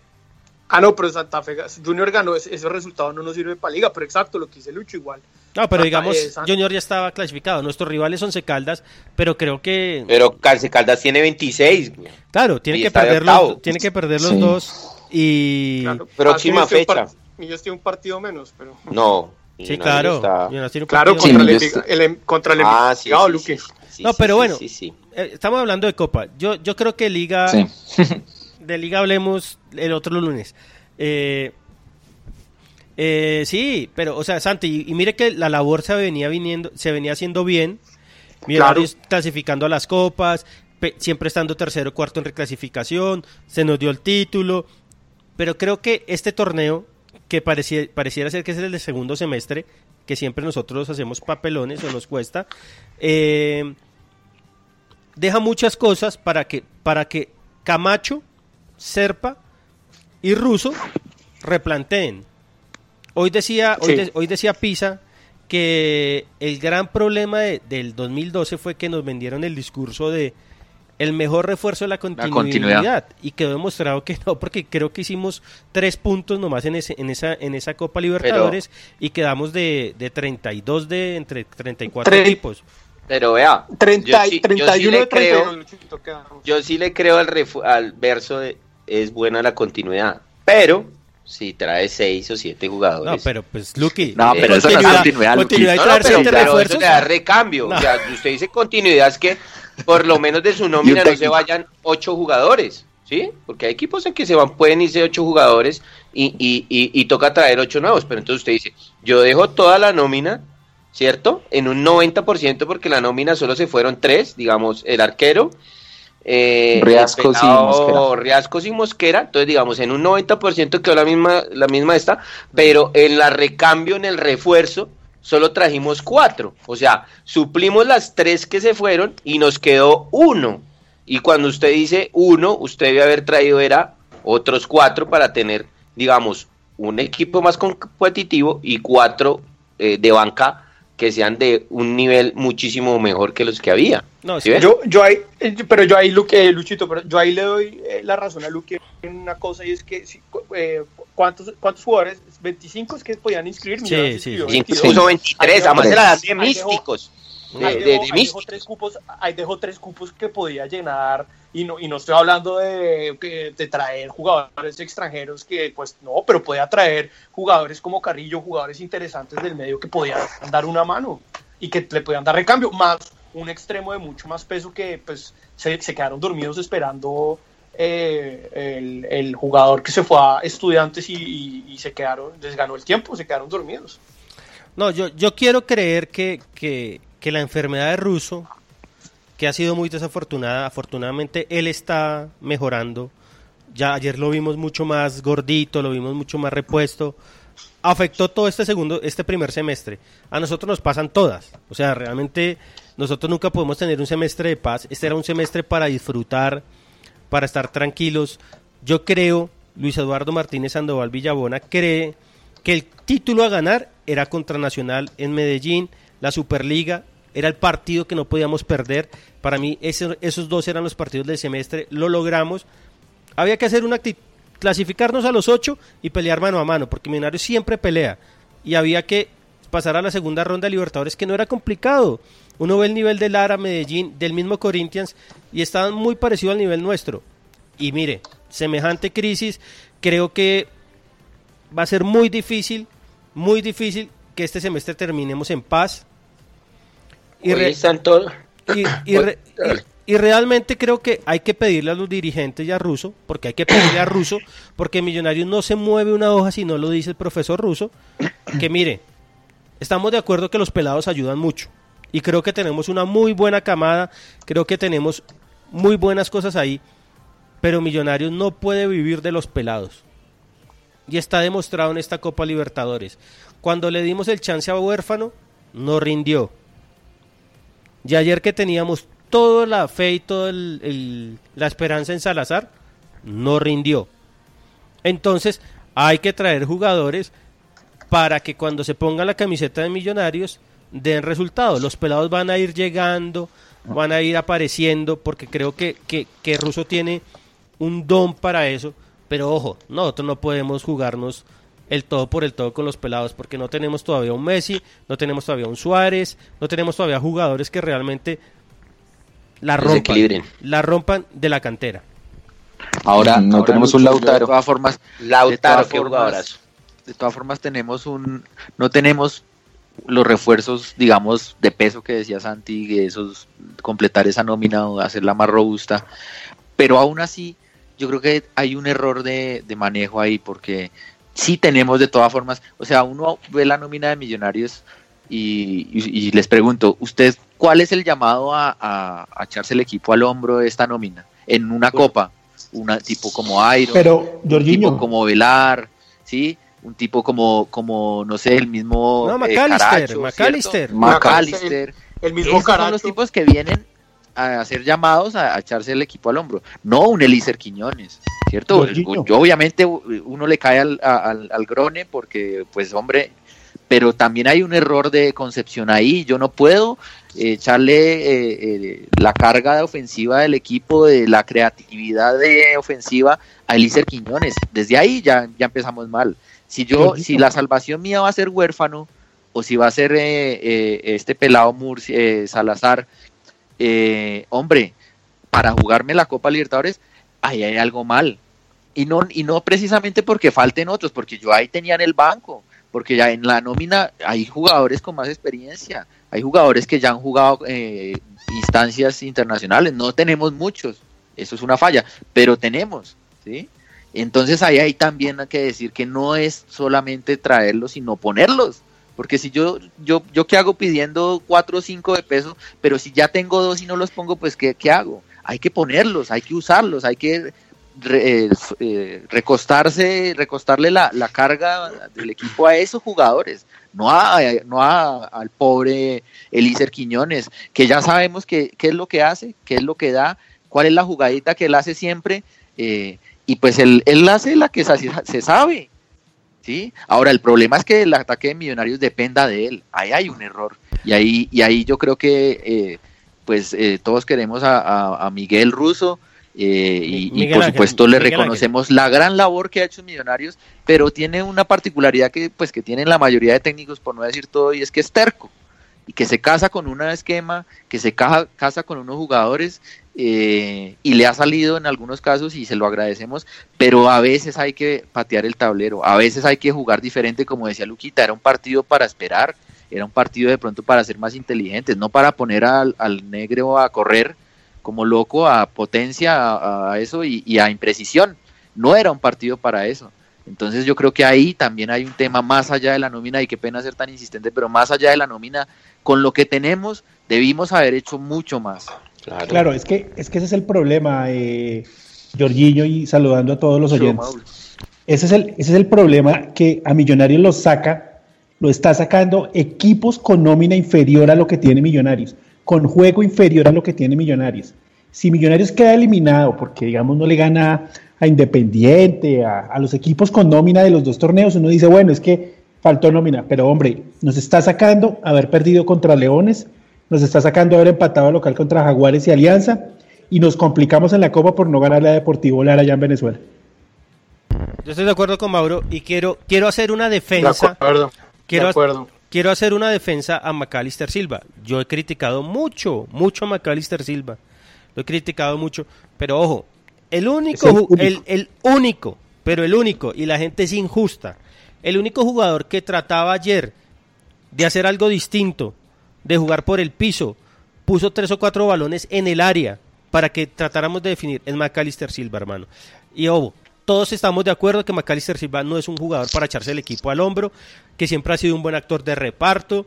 B: Ah, no, pero Santa Fe Junior ganó, ese, ese resultado no nos sirve para liga, pero exacto, lo que dice Lucho igual.
F: No, pero
B: Santa-
F: digamos,
B: eh,
F: Junior ya estaba clasificado. Nuestros rivales son Caldas, pero creo que,
G: Pero Caldas tiene 26. güey.
F: claro, tiene que perder los, tiene que perder los
H: Sí.
F: dos y
B: Claro,
G: Próxima
B: ah,
G: fecha.
B: yo estoy un partido menos, pero.
G: No.
F: sí, claro.
G: está-
F: Millonarios tiene un
B: Claro, contra,
H: Sí,
B: el, el em- contra el
G: Ah, sí, sí,
B: Luque.
G: sí, sí,
F: No, pero
G: sí,
F: bueno.
G: sí, sí.
F: Eh, estamos hablando de Copa. Yo, yo creo que Liga,
H: Sí.
F: de Liga hablemos el otro lunes. Eh, eh, sí, pero, o sea, Santi, y, y mire que la labor se venía viniendo, se venía haciendo bien. Millonarios clasificando a las copas, pe- siempre estando tercero o cuarto en reclasificación, se nos dio el título. Pero creo que este torneo, que parecía, pareciera ser que es el de segundo semestre, que siempre nosotros hacemos papelones o nos cuesta, eh, deja muchas cosas para que, para que Camacho, Serpa y Russo replanteen. Hoy decía, hoy,
B: Sí.
F: de- hoy decía Pisa que el gran problema de- del 2012 fue que nos vendieron el discurso de el mejor refuerzo de la continuidad,
I: continuidad.
F: y quedó demostrado que no porque creo que hicimos tres puntos nomás en, ese, en esa en esa Copa Libertadores y quedamos de, de 32 de entre 34
B: Tre-
F: equipos
G: Pero vea,
B: 30,
G: yo sí- yo sí
B: 31
G: le
B: de
G: creo-
B: 32, Luchito, quedamos.
G: yo sí le creo al, refu- al verso de es buena la continuidad, pero si trae seis o siete jugadores.
F: no pero pues Lucky
I: No,
G: pero
I: eso no es continuidad, Luqui.
F: continuidad y
G: No, no,
F: traer
G: pero
F: siete
G: claro,
F: refuerzos
G: eso le da recambio.
F: No.
G: O sea, usted dice continuidad es que por lo menos de su nómina no se vayan ocho jugadores, ¿sí? Porque hay equipos en que se van, pueden irse ocho jugadores y, y, y, y toca traer ocho nuevos. Pero entonces usted dice, yo dejo toda la nómina, ¿cierto? En un 90% porque la nómina solo se fueron tres, digamos, el arquero. Eh,
H: Riascos y
G: pelado
H: Mosquera.
G: Riascos y Mosquera, entonces digamos en un 90% quedó la misma, la misma esta, pero en la recambio, en el refuerzo, solo trajimos cuatro, o sea, suplimos las tres que se fueron y nos quedó uno, y cuando usted dice uno, usted debe haber traído era otros cuatro para tener, digamos, un equipo más competitivo y cuatro eh, de banca que sean de un nivel muchísimo mejor que los que había.
B: No, yo, yo ahí, eh, pero yo ahí, Luque, Luchito, pero yo ahí le doy eh, la razón a Luque en una cosa y es que eh, ¿cuántos, ¿cuántos jugadores? ¿25 es que podían inscribir?
G: Sí, sí, incluso 23, además era de místicos.
B: Ahí, dejó, tres cupos, ahí dejó tres cupos que podía llenar y no, y no estoy hablando de, de traer jugadores extranjeros que pues no, pero podía traer jugadores como Carrillo, jugadores interesantes del medio que podían dar una mano y que le podían dar recambio, más un extremo de mucho más peso que pues se, quedaron dormidos esperando eh, el, jugador que se fue a estudiantes y, se quedaron, les ganó el tiempo, se quedaron dormidos.
F: No, yo, yo quiero creer que, que, que la enfermedad de Russo que ha sido muy desafortunada. Afortunadamente él está mejorando. Ya ayer lo vimos mucho más gordito, lo vimos mucho más repuesto. Afectó todo este segundo, este primer semestre. A nosotros nos pasan todas. O sea, realmente nosotros nunca podemos tener un semestre de paz. Este era un semestre para disfrutar, para estar tranquilos. Yo creo, Luis Eduardo Martínez Sandoval Villabona cree que el título a ganar era contra Nacional en Medellín, la Superliga era el partido que no podíamos perder. Para mí esos dos eran los partidos del semestre, lo logramos. Había que hacer una clasificarnos a los ocho y pelear mano a mano, porque Millonarios siempre pelea. Y había que pasar a la segunda ronda de Libertadores, que no era complicado. Uno ve el nivel de Lara, Medellín, del mismo Corinthians, y estaban muy parecidos al nivel nuestro. Y mire, semejante crisis, creo que va a ser muy difícil, muy difícil que este semestre terminemos en paz, y, y, realmente creo que hay que pedirle a los dirigentes y a Russo, porque hay que pedirle a Russo, porque Millonarios no se mueve una hoja si no lo dice el profesor Russo, que mire, estamos de acuerdo que los pelados ayudan mucho. Y creo que tenemos una muy buena camada, creo que tenemos muy buenas cosas ahí, pero Millonarios no puede vivir de los pelados. Y está demostrado en esta Copa Libertadores. Cuando le dimos el chance a Huérfano, no rindió. Y ayer que teníamos toda la fe y toda la esperanza en Salazar, no rindió. Entonces hay que traer jugadores para que cuando se ponga la camiseta de millonarios den resultados. Los pelados van a ir llegando, van a ir apareciendo, porque creo que, que, que Russo tiene un don para eso. Pero ojo, nosotros no podemos jugarnos el todo por el todo con los pelados, porque no tenemos todavía un Messi, no tenemos todavía un Suárez, no tenemos todavía jugadores que realmente la rompan, la rompan de la cantera.
I: Ahora no tenemos un Lautaro. De
G: todas formas, Lautaro,
I: de todas de todas formas tenemos un, no tenemos los refuerzos, digamos, de peso que decía Santi, esos completar esa nómina o hacerla más robusta, pero aún así yo creo que hay un error de, de manejo ahí porque sí tenemos de todas formas, o sea, uno ve la nómina de millonarios y, les pregunto, ¿usted cuál es el llamado a, echarse el equipo al hombro de esta nómina? En una copa, un tipo como Iron,
B: Pero, un
I: tipo como Velar, ¿sí? Un tipo como, como no sé, el mismo...
F: No, McAllister,
I: McAllister. El mismo Caracho. son los tipos que vienen a hacer llamados a, echarse el equipo al hombro. No un Elíser Quiñones, ¿cierto? Yo, obviamente uno le cae al, al, grone porque, pues hombre, pero también hay un error de concepción ahí. Yo no puedo echarle eh, eh, la carga de ofensiva del equipo, de la creatividad de ofensiva a Elíser Quiñones. Desde ahí ya, ya empezamos mal. Si yo, si la salvación mía va a ser huérfano, o si va a ser eh, este pelado Murcia, Salazar, eh, hombre, para jugarme la Copa Libertadores, ahí hay algo mal. Y no, y no precisamente porque falten otros, porque yo ahí tenía en el banco, porque ya en la nómina hay jugadores con más experiencia, hay jugadores que ya han jugado eh, instancias internacionales, no tenemos muchos, eso es una falla, pero tenemos, ¿sí? Entonces ahí hay también que decir que no es solamente traerlos, sino ponerlos. Porque si yo, yo, yo qué hago pidiendo cuatro o cinco de peso, pero si ya tengo dos y no los pongo, pues ¿qué, qué hago? Hay que ponerlos, hay que usarlos, hay que eh, eh, recostarse, recostarle la, la, carga del equipo a esos jugadores, no a, no a, al pobre Elíser Quiñones, que ya sabemos qué es lo que hace, qué es lo que da, cuál es la jugadita que él hace siempre, eh, y pues él, él hace la que se sabe, ¿sí? Ahora, el problema es que el ataque de Millonarios dependa de él. Ahí hay un error. Y ahí, y ahí yo creo que eh, pues eh, todos queremos a, a- a Miguel Russo eh, y, por
F: Ángel,
I: supuesto le
F: Miguel
I: reconocemos la gran labor que ha hecho Millonarios, pero tiene una particularidad que pues que tienen la mayoría de técnicos, por no decir todo, y es que es terco y que se casa con un esquema, que se caja- casa con unos jugadores eh, y le ha salido en algunos casos y se lo agradecemos, pero a veces hay que patear el tablero, a veces hay que jugar diferente, como decía Luquita, era un partido para esperar, era un partido de pronto para ser más inteligentes, no para poner al, al negro a correr como loco, a potencia, a, a eso y, y a imprecisión, no era un partido para eso. Entonces yo creo que ahí también hay un tema más allá de la nómina y qué pena ser tan insistente, pero más allá de la nómina, con lo que tenemos debimos haber hecho mucho más.
J: Claro, es que, es que ese es el problema, eh, Jorginho, y saludando a todos los oyentes. Ese es, el, ese es el problema que a Millonarios los saca, lo está sacando equipos con nómina inferior a lo que tiene Millonarios, con juego inferior a lo que tiene Millonarios. Si Millonarios queda eliminado porque, digamos, no le gana a Independiente, a, a los equipos con nómina de los dos torneos, uno dice, bueno, es que faltó nómina, pero hombre, nos está sacando haber perdido contra Leones, nos está sacando haber empatado a local contra Jaguares y Alianza, y nos complicamos en la Copa por no ganarle a Deportivo Lara allá en Venezuela.
F: Yo estoy de acuerdo con Mauro y quiero, quiero hacer una defensa.
B: De acuerdo,
F: Quiero,
B: de acuerdo.
F: quiero hacer una defensa a Macalister Silva. Yo he criticado mucho, mucho a Macalister Silva. Lo he criticado mucho. Pero ojo, el único,
J: el único.
F: el, el único, pero el único, y la gente es injusta. El único jugador que trataba ayer de hacer algo distinto, de jugar por el piso, puso tres o cuatro balones en el área para que tratáramos de definir, es Macalister Silva, hermano. Y ojo, todos estamos de acuerdo que Macalister Silva no es un jugador para echarse el equipo al hombro, que siempre ha sido un buen actor de reparto,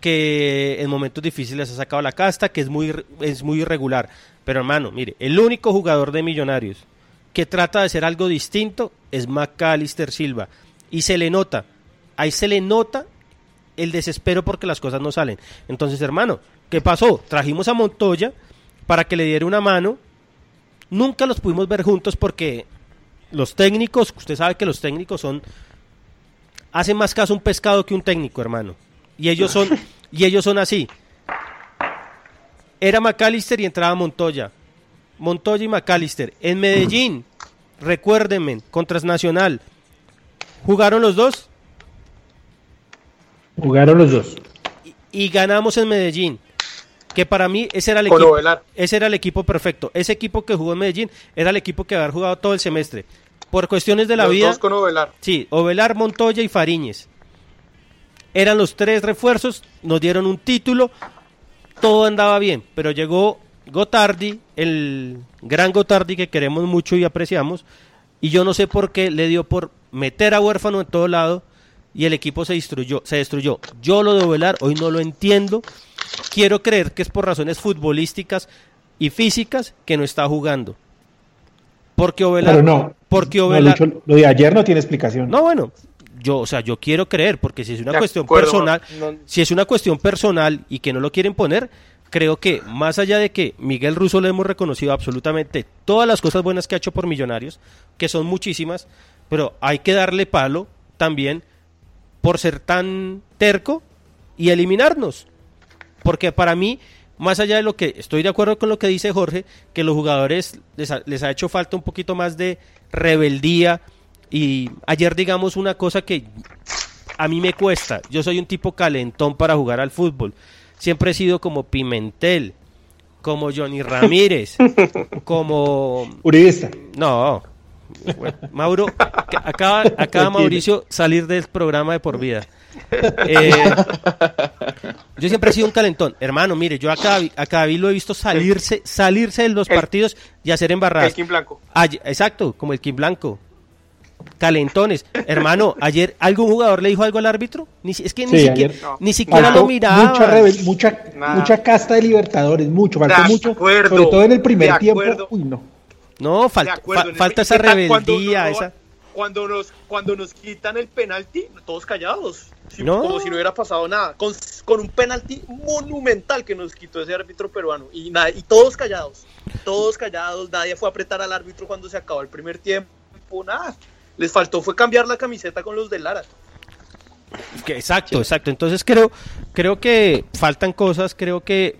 F: que en momentos difíciles ha sacado la casta, que es muy, es muy irregular. Pero hermano, mire, el único jugador de Millonarios que trata de hacer algo distinto es Macalister Silva. Y se le nota, ahí se le nota el desespero porque las cosas no salen. Entonces, hermano, ¿qué pasó? Trajimos a Montoya para que le diera una mano. Nunca los pudimos ver juntos porque los técnicos, usted sabe que los técnicos son hacen más caso a un pescado que un técnico, hermano. Y ellos son y ellos son así. Era McAllister y entraba Montoya. Montoya y McAllister en Medellín. Recuérdenme, contra Nacional. ¿Jugaron los dos?
J: Jugaron los dos.
F: y ganamos en Medellín. Que para mí ese era el equipo, ese era el equipo perfecto. Ese equipo que jugó en Medellín era el equipo que había jugado todo el semestre. Por cuestiones de la
B: Los
F: vida.
B: dos con Ovelar.
F: Sí, Ovelar, Montoya y Fariñez. Eran los tres refuerzos, nos dieron un título, todo andaba bien, pero llegó Gotardi, el gran Gotardi que queremos mucho y apreciamos, y yo no sé por qué le dio por meter a huérfano en todo lado y el equipo se destruyó, se destruyó. Yo lo de Ovelar hoy no lo entiendo. Quiero creer que es por razones futbolísticas y físicas que no está jugando. Porque Ovelar,
J: Pero no.
F: porque
J: No,
F: Ovelar,
J: Lucho, lo de ayer no tiene explicación.
F: no, bueno, yo, o sea, yo quiero creer, porque si es una
B: De
F: cuestión
B: acuerdo,
F: personal,
B: no-
F: si es una cuestión personal y que no lo quieren poner, creo que más allá de que Miguel Russo le hemos reconocido absolutamente todas las cosas buenas que ha hecho por Millonarios, que son muchísimas, pero hay que darle palo también por ser tan terco y eliminarnos. Porque para mí, más allá de lo que estoy de acuerdo con lo que dice Jorge, que los jugadores les ha, les ha hecho falta un poquito más de rebeldía. Y ayer, digamos, una cosa que a mí me cuesta. Yo soy un tipo calentón para jugar al fútbol. Siempre he sido como Pimentel, como Johnny Ramírez, como.
J: Uribista.
F: No. Bueno, Mauro, acaba, acaba Mauricio salir del programa de por vida. Eh, yo siempre he sido un calentón. Hermano, mire, yo acá, acá lo he visto salirse, salirse de los
B: El-
F: partidos y hacer embarradas.
B: El Kim Blanco.
F: Ay- exacto, como el Kim Blanco. Calentones. Hermano, ayer algún jugador le dijo algo al árbitro. Ni, si- es que ni
J: Sí,
F: siquiera,
J: ayer.
F: ni siquiera lo miraba.
J: Mucha, rebel- mucha, mucha casta de Libertadores, mucho, faltó
B: De
J: mucho,
B: acuerdo,
J: sobre todo en el primer tiempo. Uy, no.
F: No, falta, fa- falta esa
B: ¿qué tal cuando
F: rebeldía,
B: nos
F: esa...
B: Cuando nos, cuando nos quitan el penalti, todos callados.
F: No.
B: Como si no hubiera pasado nada. Con, con un penalti monumental que nos quitó ese árbitro peruano. Y, nada, y todos callados. Todos callados. Nadie fue a apretar al árbitro cuando se acabó el primer tiempo. Nada. Les faltó fue cambiar la camiseta con los de Lara.
F: Exacto, exacto. Entonces creo, creo que faltan cosas, creo que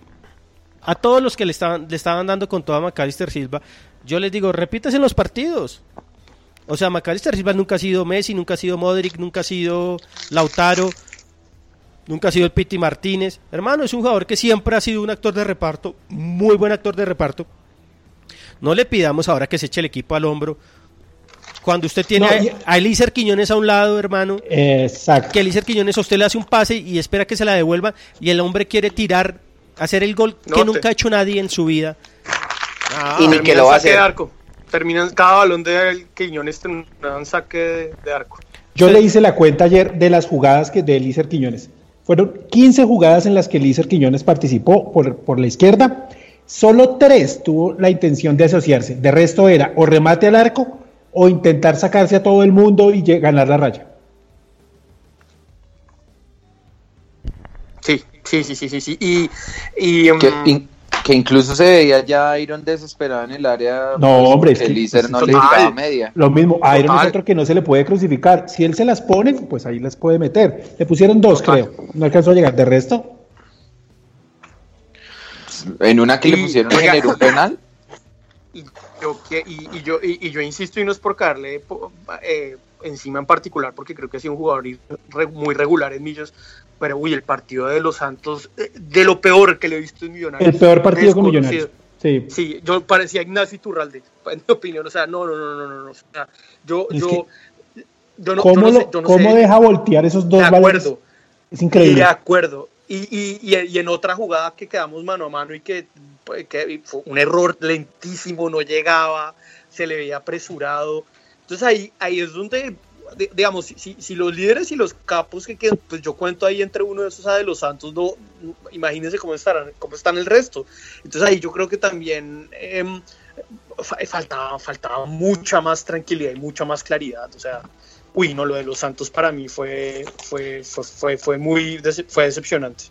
F: a todos los que le estaban, le estaban dando con toda Macalister Silva, yo les digo, repítase en los partidos. O sea, Macalister Silva nunca ha sido Messi, nunca ha sido Modric, nunca ha sido Lautaro, nunca ha sido el Piti Martínez. Hermano, es un jugador que siempre ha sido un actor de reparto, muy buen actor de reparto. No le pidamos ahora que se eche el equipo al hombro. Cuando usted tiene
J: No,
F: a- Elícer Quiñones a un lado, hermano,
J: Exacto.
F: que Elícer Quiñones a usted le hace un pase y espera que se la devuelva y el hombre quiere tirar, hacer el gol
B: No,
F: que
B: te-
F: nunca ha hecho nadie en su vida.
G: Y ni que
B: Terminan
G: lo va a
B: saque de
G: hacer.
B: arco. Terminan cada balón de Quiñones terminan saque de, de arco.
J: Yo le hice la cuenta ayer de las jugadas que de Elícer Quiñones. Fueron 15 jugadas en las que Elícer Quiñones participó por, por la izquierda. Solo tres tuvo la intención de asociarse. De resto era o remate al arco o intentar sacarse a todo el mundo y ganar la raya.
B: Sí, sí, sí, sí, sí, sí. Y, y
H: Que, que incluso se veía ya Iron desesperado en el área.
J: No,
H: pues,
J: hombre, es que-
H: no le
B: Total.
H: daba media.
J: Lo mismo, Iron
B: Total.
J: es otro que no se le puede crucificar. Si él se las pone, pues ahí las puede meter. Le pusieron dos,
B: Total.
J: creo. No alcanzó a llegar. De resto,
H: En una que le pusieron
B: oiga.
H: generó un penal.
B: y yo, que- y, y yo, y, y yo insisto y no es por caerle eh, encima en particular porque creo que ha sido un jugador muy regular en Millos, pero uy, el partido de los Santos, eh, de lo peor que le he visto en Millonarios.
J: el peor partido con. Millonarios. Sí.
B: Sí, yo parecía Ignacio Iturralde, en mi opinión, o sea, no, no, no, no, no, o sea, yo,
J: Es
B: yo, no,
J: ¿Cómo,
B: yo no sé, yo no
J: cómo
B: sé,
J: deja voltear esos dos
B: de acuerdo,
J: Es increíble.
B: de acuerdo. Y, y, y, y en otra jugada que quedamos mano a mano y que, pues, que fue un error lentísimo, no llegaba, se le veía apresurado. Entonces ahí, ahí es donde, di- digamos, si, si, los líderes y los capos que quedan, pues yo cuento ahí entre uno de esos a de los Santos, no, imagínense cómo estarán, cómo están el resto. Entonces ahí yo creo que también fa- faltaba, faltaba mucha más tranquilidad y mucha más claridad. O sea, uy, no, lo de los Santos para mí fue, fue, fue, fue, fue muy dece- fue decepcionante.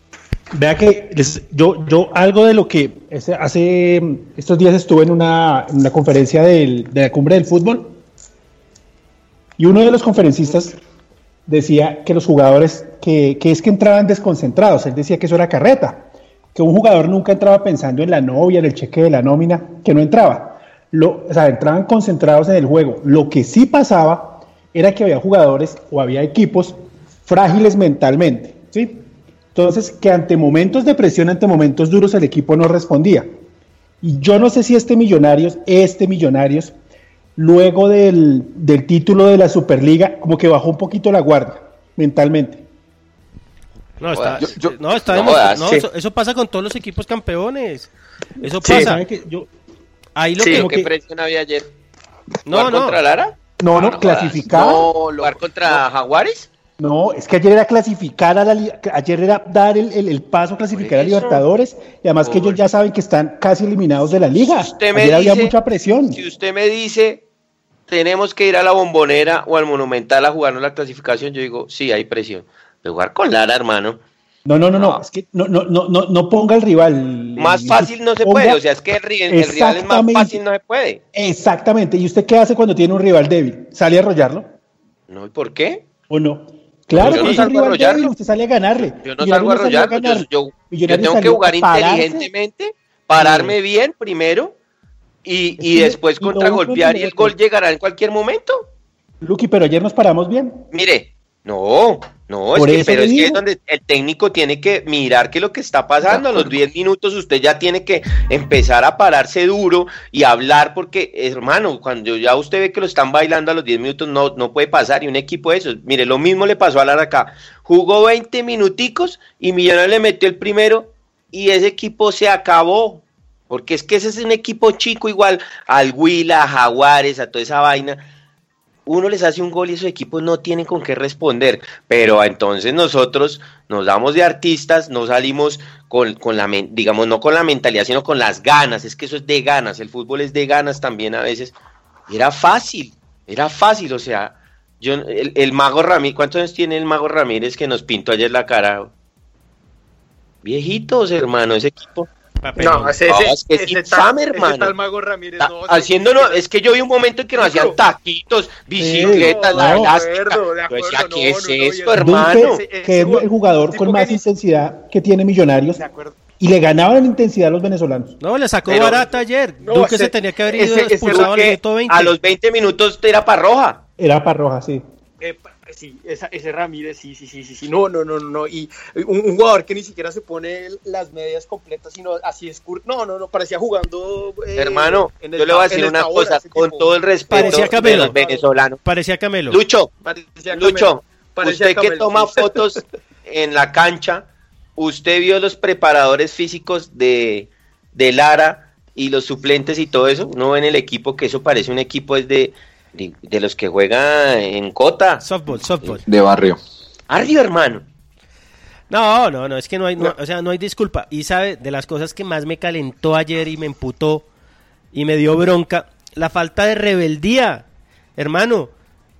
J: Vea que les- yo, yo algo de lo que hace estos días estuve en una, en una conferencia del- de la cumbre del fútbol y uno de los conferencistas decía que los jugadores, que, es que entraban desconcentrados, él decía que eso era carreta, que un jugador nunca entraba pensando en la novia, en el cheque de la nómina, que no entraba. Lo, o sea, entraban concentrados en el juego. Lo que sí pasaba era que había jugadores o había equipos frágiles mentalmente, ¿sí? Entonces, que ante momentos de presión, ante momentos duros, el equipo no respondía. Y yo no sé si este Millonarios, este Millonarios, luego del, del título de la Superliga, como que bajó un poquito la guardia mentalmente.
F: No, está,
H: Yo- yo-
F: no, está
G: no
F: no,
G: sí.
F: eso, eso pasa con todos los equipos campeones. Eso
B: Sí.
F: pasa.
J: ¿Sabe que yo,
F: Ahí lo
G: Sí,
F: que,
G: ¿qué
J: que-
G: presión había ayer?
F: no,
G: ¿Jugar
F: no.
G: contra Lara?
J: no, no,
G: jodas.
J: clasificaba.
H: No, lo-
G: ¿Jugar contra Jaguares?
J: No, es que ayer era clasificar a la li- ayer era dar el, el- el paso a clasificar a. Libertadores y además que ellos ya saben que están casi eliminados de la liga.
G: Usted me
J: Ayer había mucha presión.
G: Si usted me dice, tenemos que ir a la bombonera o al monumental a jugarnos la clasificación, yo digo, sí, hay presión. De jugar con Lara, hermano.
J: No, no, no, no,
G: No.
J: es que no, no, no, no, no ponga el rival.
G: Más fácil no se
J: ponga-
G: puede. O sea, es que el, ri- el rival es más fácil, no se puede.
J: Exactamente. ¿Y usted qué hace cuando tiene un rival débil? ¿Sale a arrollarlo
G: No, ¿y por qué?
J: o no? Claro,
G: Yo no salgo a arrollarlo.
J: débil, usted sale a ganarle.
G: Yo no salgo a arrollarlo. Yo, tengo que jugar inteligentemente, pararme bien primero y, y
J: que
G: después contragolpear y el gol llegará en cualquier momento.
J: Luqui, pero ayer nos paramos bien.
G: Mire, no, no, es que, pero es que es donde el técnico tiene que mirar qué es lo que está pasando. A los 10 minutos usted ya tiene que empezar a pararse duro y hablar porque, hermano, cuando ya usted ve que lo están bailando a los 10 minutos no, no puede pasar. Y un equipo de esos, mire, lo mismo le pasó a Lara acá. Jugó 20 minuticos y Millonarios le metió el primero y ese equipo se acabó. Porque es que ese es un equipo chico igual al Huila, a Jaguares, a toda esa vaina uno les hace un gol y esos equipos no tienen con qué responder, pero entonces nosotros nos damos de artistas, no salimos con, con la, digamos, no con la mentalidad, sino con las ganas, es que eso es de ganas, el fútbol es de ganas también a veces, era fácil, era fácil, o sea, yo, el, el mago Ramírez, ¿cuántos años tiene el mago Ramírez que nos pintó ayer la cara? Viejitos, hermano, ese equipo. No, ese, ese, es que es infame, hermano.
B: Mago Ramírez, no,
G: haciéndolo, es que yo vi un momento en que nos hacían taquitos, bicicletas, la. Yo decía, ¿qué es esto, hermano?
J: que es el jugador con más intensidad que tiene Millonarios. Y le ganaban en intensidad a los venezolanos.
F: No, le sacó barata ayer. Duque se tenía que haber ido expulsado al minuto 20.
G: A los 20 minutos era para roja.
J: Era para roja, sí.
B: Eh, sí, esa, ese Ramírez, sí, sí, sí, sí, sí, no, no, no, no, y un, un, jugador que ni siquiera se pone las medias completas, sino así es no, no, no, parecía jugando.
G: Eh, Hermano, yo le voy a decir una cosa, con todo el respeto
F: parecía Camelo,
G: de los venezolanos.
F: Parecía Camelo.
G: Lucho,
B: parecía
G: Lucho,
B: parecía
G: usted
B: Camelo,
G: que toma
B: sí.
G: fotos en la cancha, usted vio los preparadores físicos de, de Lara y los suplentes y todo eso, uno ve en el equipo que eso parece un equipo es de de, de, los que juega en Cota.
F: Softball, softball.
H: De barrio.
G: Arriba, hermano.
F: No, no, no, es que no hay, no, o sea, no hay disculpa. Y sabe, de las cosas que más me calentó ayer y me emputó y me dio bronca, la falta de rebeldía, hermano.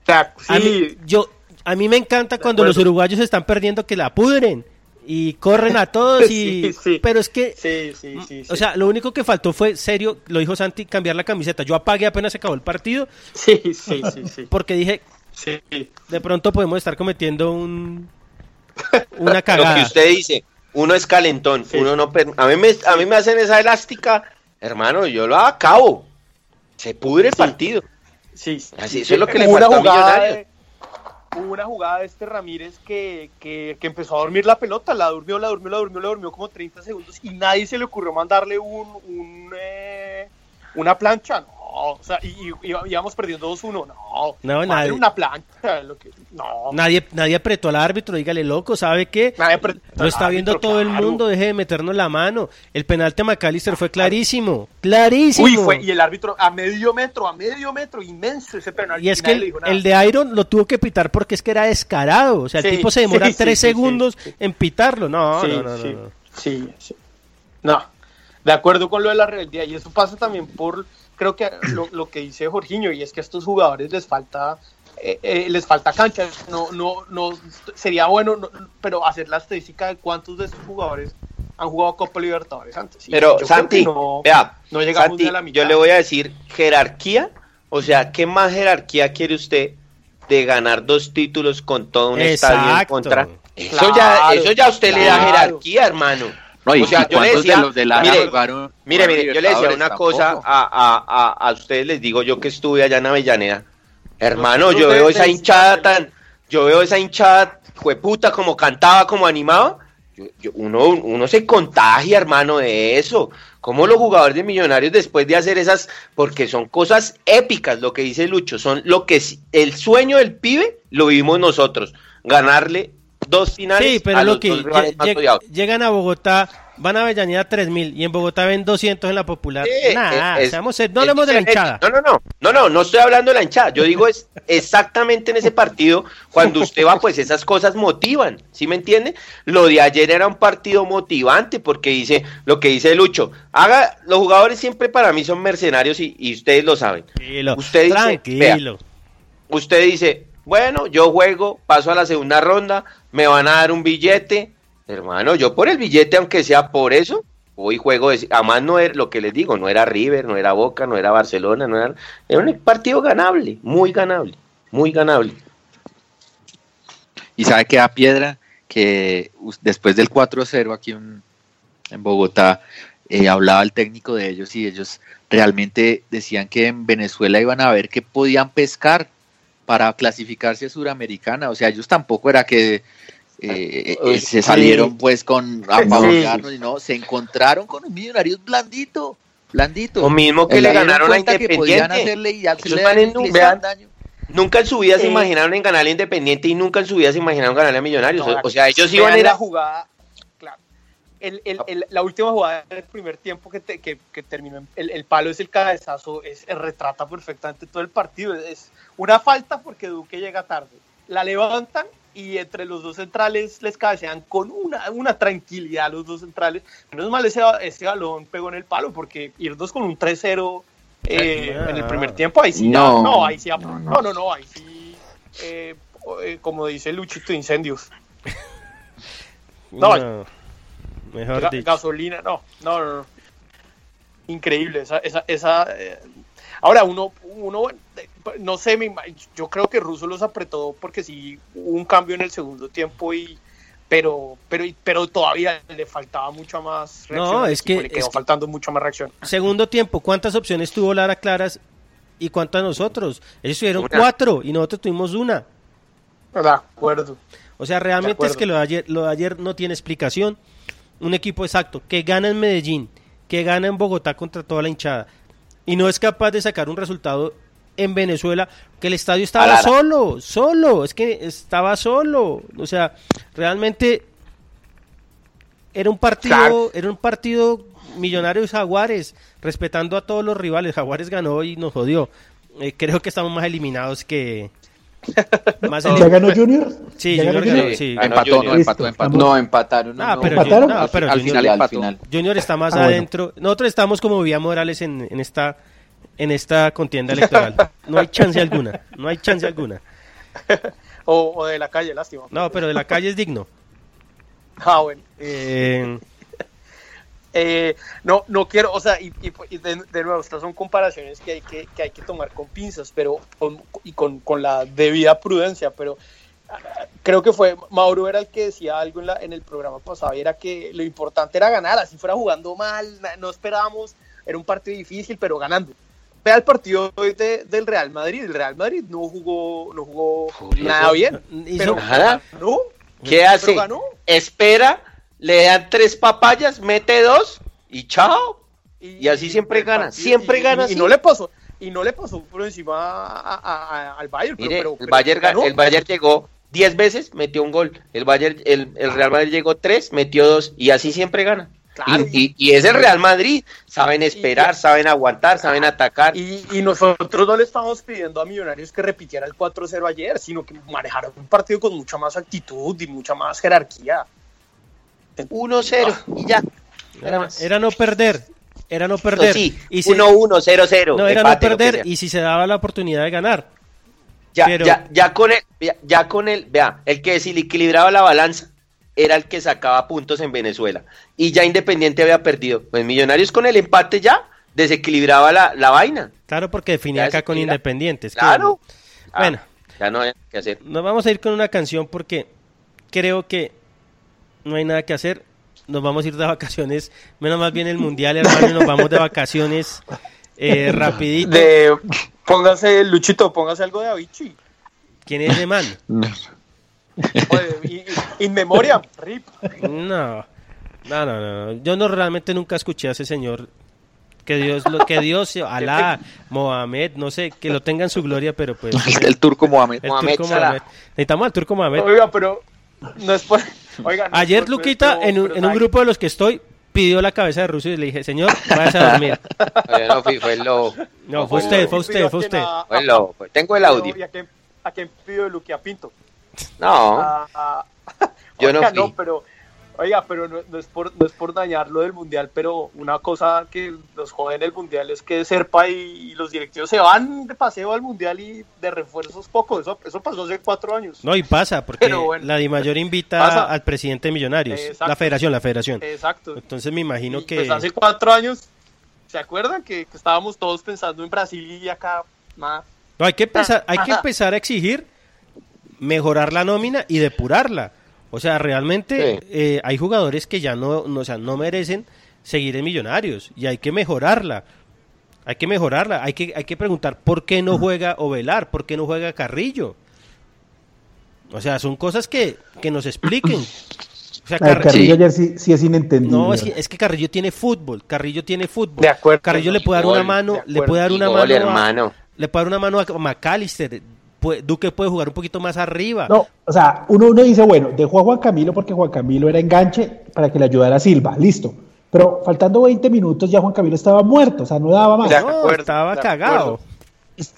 B: Sí.
F: A mí, yo, a mí me encanta cuando los uruguayos están perdiendo que la pudren y corren a todos y
B: Sí, sí.
F: pero es que
B: Sí, sí, sí,
F: o sea lo único que faltó fue serio lo dijo Santi cambiar la camiseta. Yo apagué apenas se acabó el partido.
B: Sí sí sí sí.
F: Porque dije
B: sí.
F: de pronto podemos estar cometiendo un una cagada
G: lo que usted dice uno es calentón sí. uno no a mí me a mí me hacen esa elástica hermano yo lo acabo. Se pudre el partido.
B: Sí,
G: así eso es lo que le falta a Millonarios.
B: de- hubo una jugada de este Ramírez que, que, que empezó a dormir la pelota, la durmió, la durmió, la durmió, la durmió como 30 segundos y nadie se le ocurrió mandarle un, un eh, una plancha, no, o sea, y, y- y íbamos perdiendo 2-1, no,
F: No, nadie.
B: una plancha, lo que, no,
F: nadie nadie apretó al árbitro dígale loco sabe qué
B: Nadie
F: lo está viendo
B: árbitro,
F: todo el mundo deje de meternos la mano el penalti a McAllister fue clarísimo clarísimo
B: Uy, fue, y el árbitro a medio metro, a medio metro, inmenso ese penal.
F: Y es que el, de Iron lo tuvo que pitar porque es que era descarado. O sea, el tipo se demora
B: sí,
F: tres
B: sí,
F: segundos en pitarlo. No, no, no, no.
B: sí, sí. No, de acuerdo con lo de la rebeldía. Y eso pasa también por, creo que lo, lo que dice Jorginho, y es que a estos jugadores les falta, eh, eh, les falta cancha. No, no, no, sería bueno, no, pero hacer la estadística de cuántos de estos jugadores han jugado Copa Libertadores antes. Y
G: Pero Santi,
B: no,
G: vea,
B: no llegamos
G: Santi,
B: ni a la mitad.
G: yo le voy a decir jerarquía, o sea, ¿qué más jerarquía quiere usted de ganar dos títulos con todo un estadio en contra? Eso
B: Claro,
G: ya, eso ya a usted le da jerarquía, hermano.
I: No, y,
G: O sea, yo le decía,
I: de los de Lara
G: mire,
I: jugaron
G: Mire, mire, yo le decía
I: Libertadores?
G: una cosa a, a, a, a ustedes, les digo yo que estuve allá en Avellaneda. Hermano, yo veo esa hinchada tan, yo veo esa hinchada, puta, como cantaba, como animaba. Yo- yo- uno, uno se contagia, hermano, de eso. Como los jugadores de Millonarios después de hacer esas, porque son cosas épicas, lo que dice Lucho, son lo que el sueño del pibe lo vivimos nosotros, ganarle dos finales
F: Sí, pero
G: a
F: lo que lleg- llegan a Bogotá, van a Avellaneda 3000 y en Bogotá ven 200 en la popular.
G: Sí,
F: Nah,
G: es-
F: seamos ser- no hablemos de la hinchada.
G: No, no, no, no, no, no estoy hablando de la hinchada. Yo digo es exactamente en ese partido, cuando usted va, pues esas cosas motivan, ¿sí me entiende? Lo de ayer era un partido motivante porque dice lo que dice Lucho. Haga, los jugadores siempre para mí son mercenarios y, y ustedes lo saben.
F: Tranquilo,
G: Usted dice,
F: tranquilo.
G: Usted dice, bueno, yo juego, paso a la segunda ronda, me van a dar un billete. Hermano, yo por el billete, aunque sea por eso, hoy juego, de- además no era lo que les digo, no era River, no era Boca, no era Barcelona, no era, era un partido ganable, muy ganable, muy ganable.
I: Y sabe que da piedra que después del 4-0 aquí en, en Bogotá, eh, hablaba el técnico de ellos y ellos realmente decían que en Venezuela iban a ver qué podían pescar para clasificarse a Suramericana. O sea, ellos tampoco era que eh, eh, se salieron pues con a favoritarnos y no, se encontraron con un Millonarios blandito, blandito.
G: Lo mismo que le ganaron a
I: cuenta que podían
G: Independiente.
I: hacerle y hacerle
G: vean,
I: daño.
G: Nunca en su vida se imaginaron en ganar Independiente y nunca en su vida se imaginaron ganarle a Millonarios.
B: No,
G: o, sea, ellos iban a
B: la
G: ir a-
B: jugada, claro. El, el, el- la última jugada del primer tiempo que, te- que, que terminó, en- el, el palo es el cabezazo, es, retrata perfectamente todo el partido. Es una falta porque Duque llega tarde. La levantan y entre los dos centrales les cabecean con una, una tranquilidad los dos centrales. Menos mal ese, ese balón pegó en el palo porque irnos con un 3-0 eh, en el primer tiempo, ahí sí, ya-
I: No,
B: no, ahí sí,
I: no,
B: no, no, no, ahí sí, eh, eh, como dice Luchito, incendios. No,
F: No. Mejor
B: Ga-
F: dicho.
B: gasolina, no, no, no, no. Increíble, esa, esa, esa eh, ahora uno, uno, no sé, me yo creo que Russo los apretó porque sí hubo un cambio en el segundo tiempo y, pero, pero, pero todavía le faltaba mucha más reacción.
F: No, es que-
B: le quedó
F: es que-
B: faltando mucha más reacción.
F: Segundo tiempo, ¿cuántas opciones tuvo Lara Claras y cuántas nosotros? Ellos tuvieron
B: Una.
F: cuatro y nosotros tuvimos una.
B: De acuerdo.
F: O sea, realmente
B: acuerdo.
F: es que lo de, ayer, lo de ayer no tiene explicación. Un equipo exacto que gana en Medellín, que gana en Bogotá contra toda la hinchada y no es capaz de sacar un resultado en Venezuela, que el estadio estaba
G: Alara.
F: solo, solo, es que estaba solo. O sea, realmente era un partido,
B: Claro.
F: era un partido Millonarios Jaguares, respetando a todos los rivales. Jaguares ganó y nos jodió. Eh, creo que estamos más eliminados que. Más
J: ¿Ya ganó Junior?
F: Sí,
J: ¿Ya
F: Junior
J: ganó.
I: Empató, no, empató, empató.
H: No, empataron. No,
F: Ah,
H: no,
F: pero,
J: ¿Empataron?
F: Junior- no, pero
H: al
F: Junior,
H: final, al
I: empató.
H: final.
F: Junior está más
J: Ah, bueno.
F: adentro. Nosotros estamos como Vía Morales en, en esta en esta contienda electoral. No hay chance alguna. No hay chance alguna.
B: O, o de la calle, lástima.
F: No, pero de la calle es digno.
B: Ah, bueno.
F: Eh,
B: Eh, no, no quiero, o sea, y, de, de nuevo, estas son comparaciones que hay que, que hay que tomar con pinzas, pero con, y con, con la debida prudencia, pero ah, creo que fue Mauro era el que decía algo en, la, en el programa pasado, y era que lo importante era ganar, así fuera jugando mal, no esperábamos, era un partido difícil, pero ganando. Vea el partido hoy de- del Real Madrid, el Real Madrid no jugó, no jugó nada bien, pero
G: Nada.
B: ganó,
G: ¿Qué
B: pero
G: hace?
B: ganó.
G: Espera, le dan tres papayas, mete dos y chao. Y así siempre gana,
B: partido-
G: siempre
B: y-
G: gana
B: y,
G: así.
B: no le pasó y no le pasó por encima a- a- a- al Bayern pero-
G: Mire,
B: pero-
G: el Bayern, ga-
B: ganó.
G: el Bayern llegó 10 veces, metió un gol. El Bayern, el, el Real Madrid llegó 3, metió 2 y así siempre gana.
B: Claro,
G: y, y- y es el Real Madrid. Saben esperar, saben aguantar, saben atacar.
B: y, y nosotros no le estamos pidiendo a Millonarios que repitiera el 4-0 ayer, sino que manejaron un partido con mucha más actitud y mucha más jerarquía.
G: 1-0 y ya.
F: era, era no perder. Era no perder.
G: Sí,
F: Y se-
G: 1-1, 0-0.
F: No, era no perder y si se daba la oportunidad de ganar.
G: Ya,
F: pero-
G: ya, ya con el, ya, ya con el, vea, el que si le equilibraba la balanza era el que sacaba puntos en Venezuela. Y ya Independiente había perdido. Pues Millonarios con el empate ya desequilibraba la, la vaina.
F: Claro, porque definía acá con. Independientes. que-
G: Claro. Ah,
F: Bueno,
G: ya no hay que hacer.
F: nos vamos a ir con una canción porque creo que no hay nada que hacer. Nos vamos a ir de vacaciones. Menos más bien el mundial, hermano, y nos vamos de vacaciones eh, rapidito.
B: De, póngase, Luchito, póngase algo de Avicii.
F: ¿Quién es de man?
B: Y- in memoria, RIP.
F: No, no, no, no. Yo no realmente nunca escuché a ese señor. Que Dios, lo, que Dios, Alá, Mohamed, no sé, que lo tenga en su gloria, pero pues.
I: El turco Mohamed.
F: el
G: Mohamed
F: turco. Mohamed. Necesitamos al turco Mohamed.
B: Oiga, pero no es por. Oiga, no es
F: Ayer
B: por-
F: Luquita,
B: pero-
F: en un, en un
B: ¿sabe
F: grupo de los que estoy, pidió la cabeza de Rusia y le dije, señor, váyase a dormir.
G: No, fue el lobo.
F: No, fue
G: el
F: usted, fue usted, fue usted.
G: Fue el lobo. Tengo el audio.
B: ¿Y a quién, a quién pidió Luqui? A Pinto.
G: No,
B: A- a-
G: Yo no
B: Oiga,
G: fui.
B: pero, oiga, pero no, no es por, no es por dañar lo del mundial, pero una cosa que nos jode en el mundial es que Serpa y, y los directivos se van de paseo al mundial y de refuerzos poco. Eso, eso pasó hace cuatro años.
F: No, y pasa, porque
B: bueno.
F: la DIMAYOR invita
B: Pasa.
F: al presidente de Millonarios,
B: Exacto.
F: la federación, la federación.
B: Exacto.
F: Entonces me imagino
B: Y,
F: que...
B: pues hace cuatro años, ¿se acuerdan que, que estábamos todos pensando en Brasil y acá?
F: No, hay que empezar, hay que empezar a exigir mejorar la nómina y depurarla. O sea, realmente
G: Sí.
F: eh, hay jugadores que ya no, no, o sea, no merecen seguir en Millonarios y hay que mejorarla. Hay que mejorarla. Hay que, hay que preguntar por qué no juega Ovelar, por qué no juega Carrillo. O sea, son cosas que, que nos expliquen. O sea, Car-
J: Carrillo
I: Sí.
J: ayer sí, sí es inentendible.
F: no, es que, es que Carrillo tiene fútbol. Carrillo tiene fútbol.
B: De acuerdo.
F: Carrillo le puede dar
G: Gol,
F: una mano, le puede dar una
G: gol,
F: mano. a-
G: hermano.
F: le puede dar una mano a McAllister. Duque puede jugar un poquito más arriba.
J: No, o sea, uno, uno dice, bueno, dejó a Juan Camilo porque Juan Camilo era enganche para que le ayudara a Silva, listo. Pero faltando 20 minutos ya Juan Camilo estaba muerto, o sea, no daba más.
F: No,
B: acuerdo,
F: estaba cagado.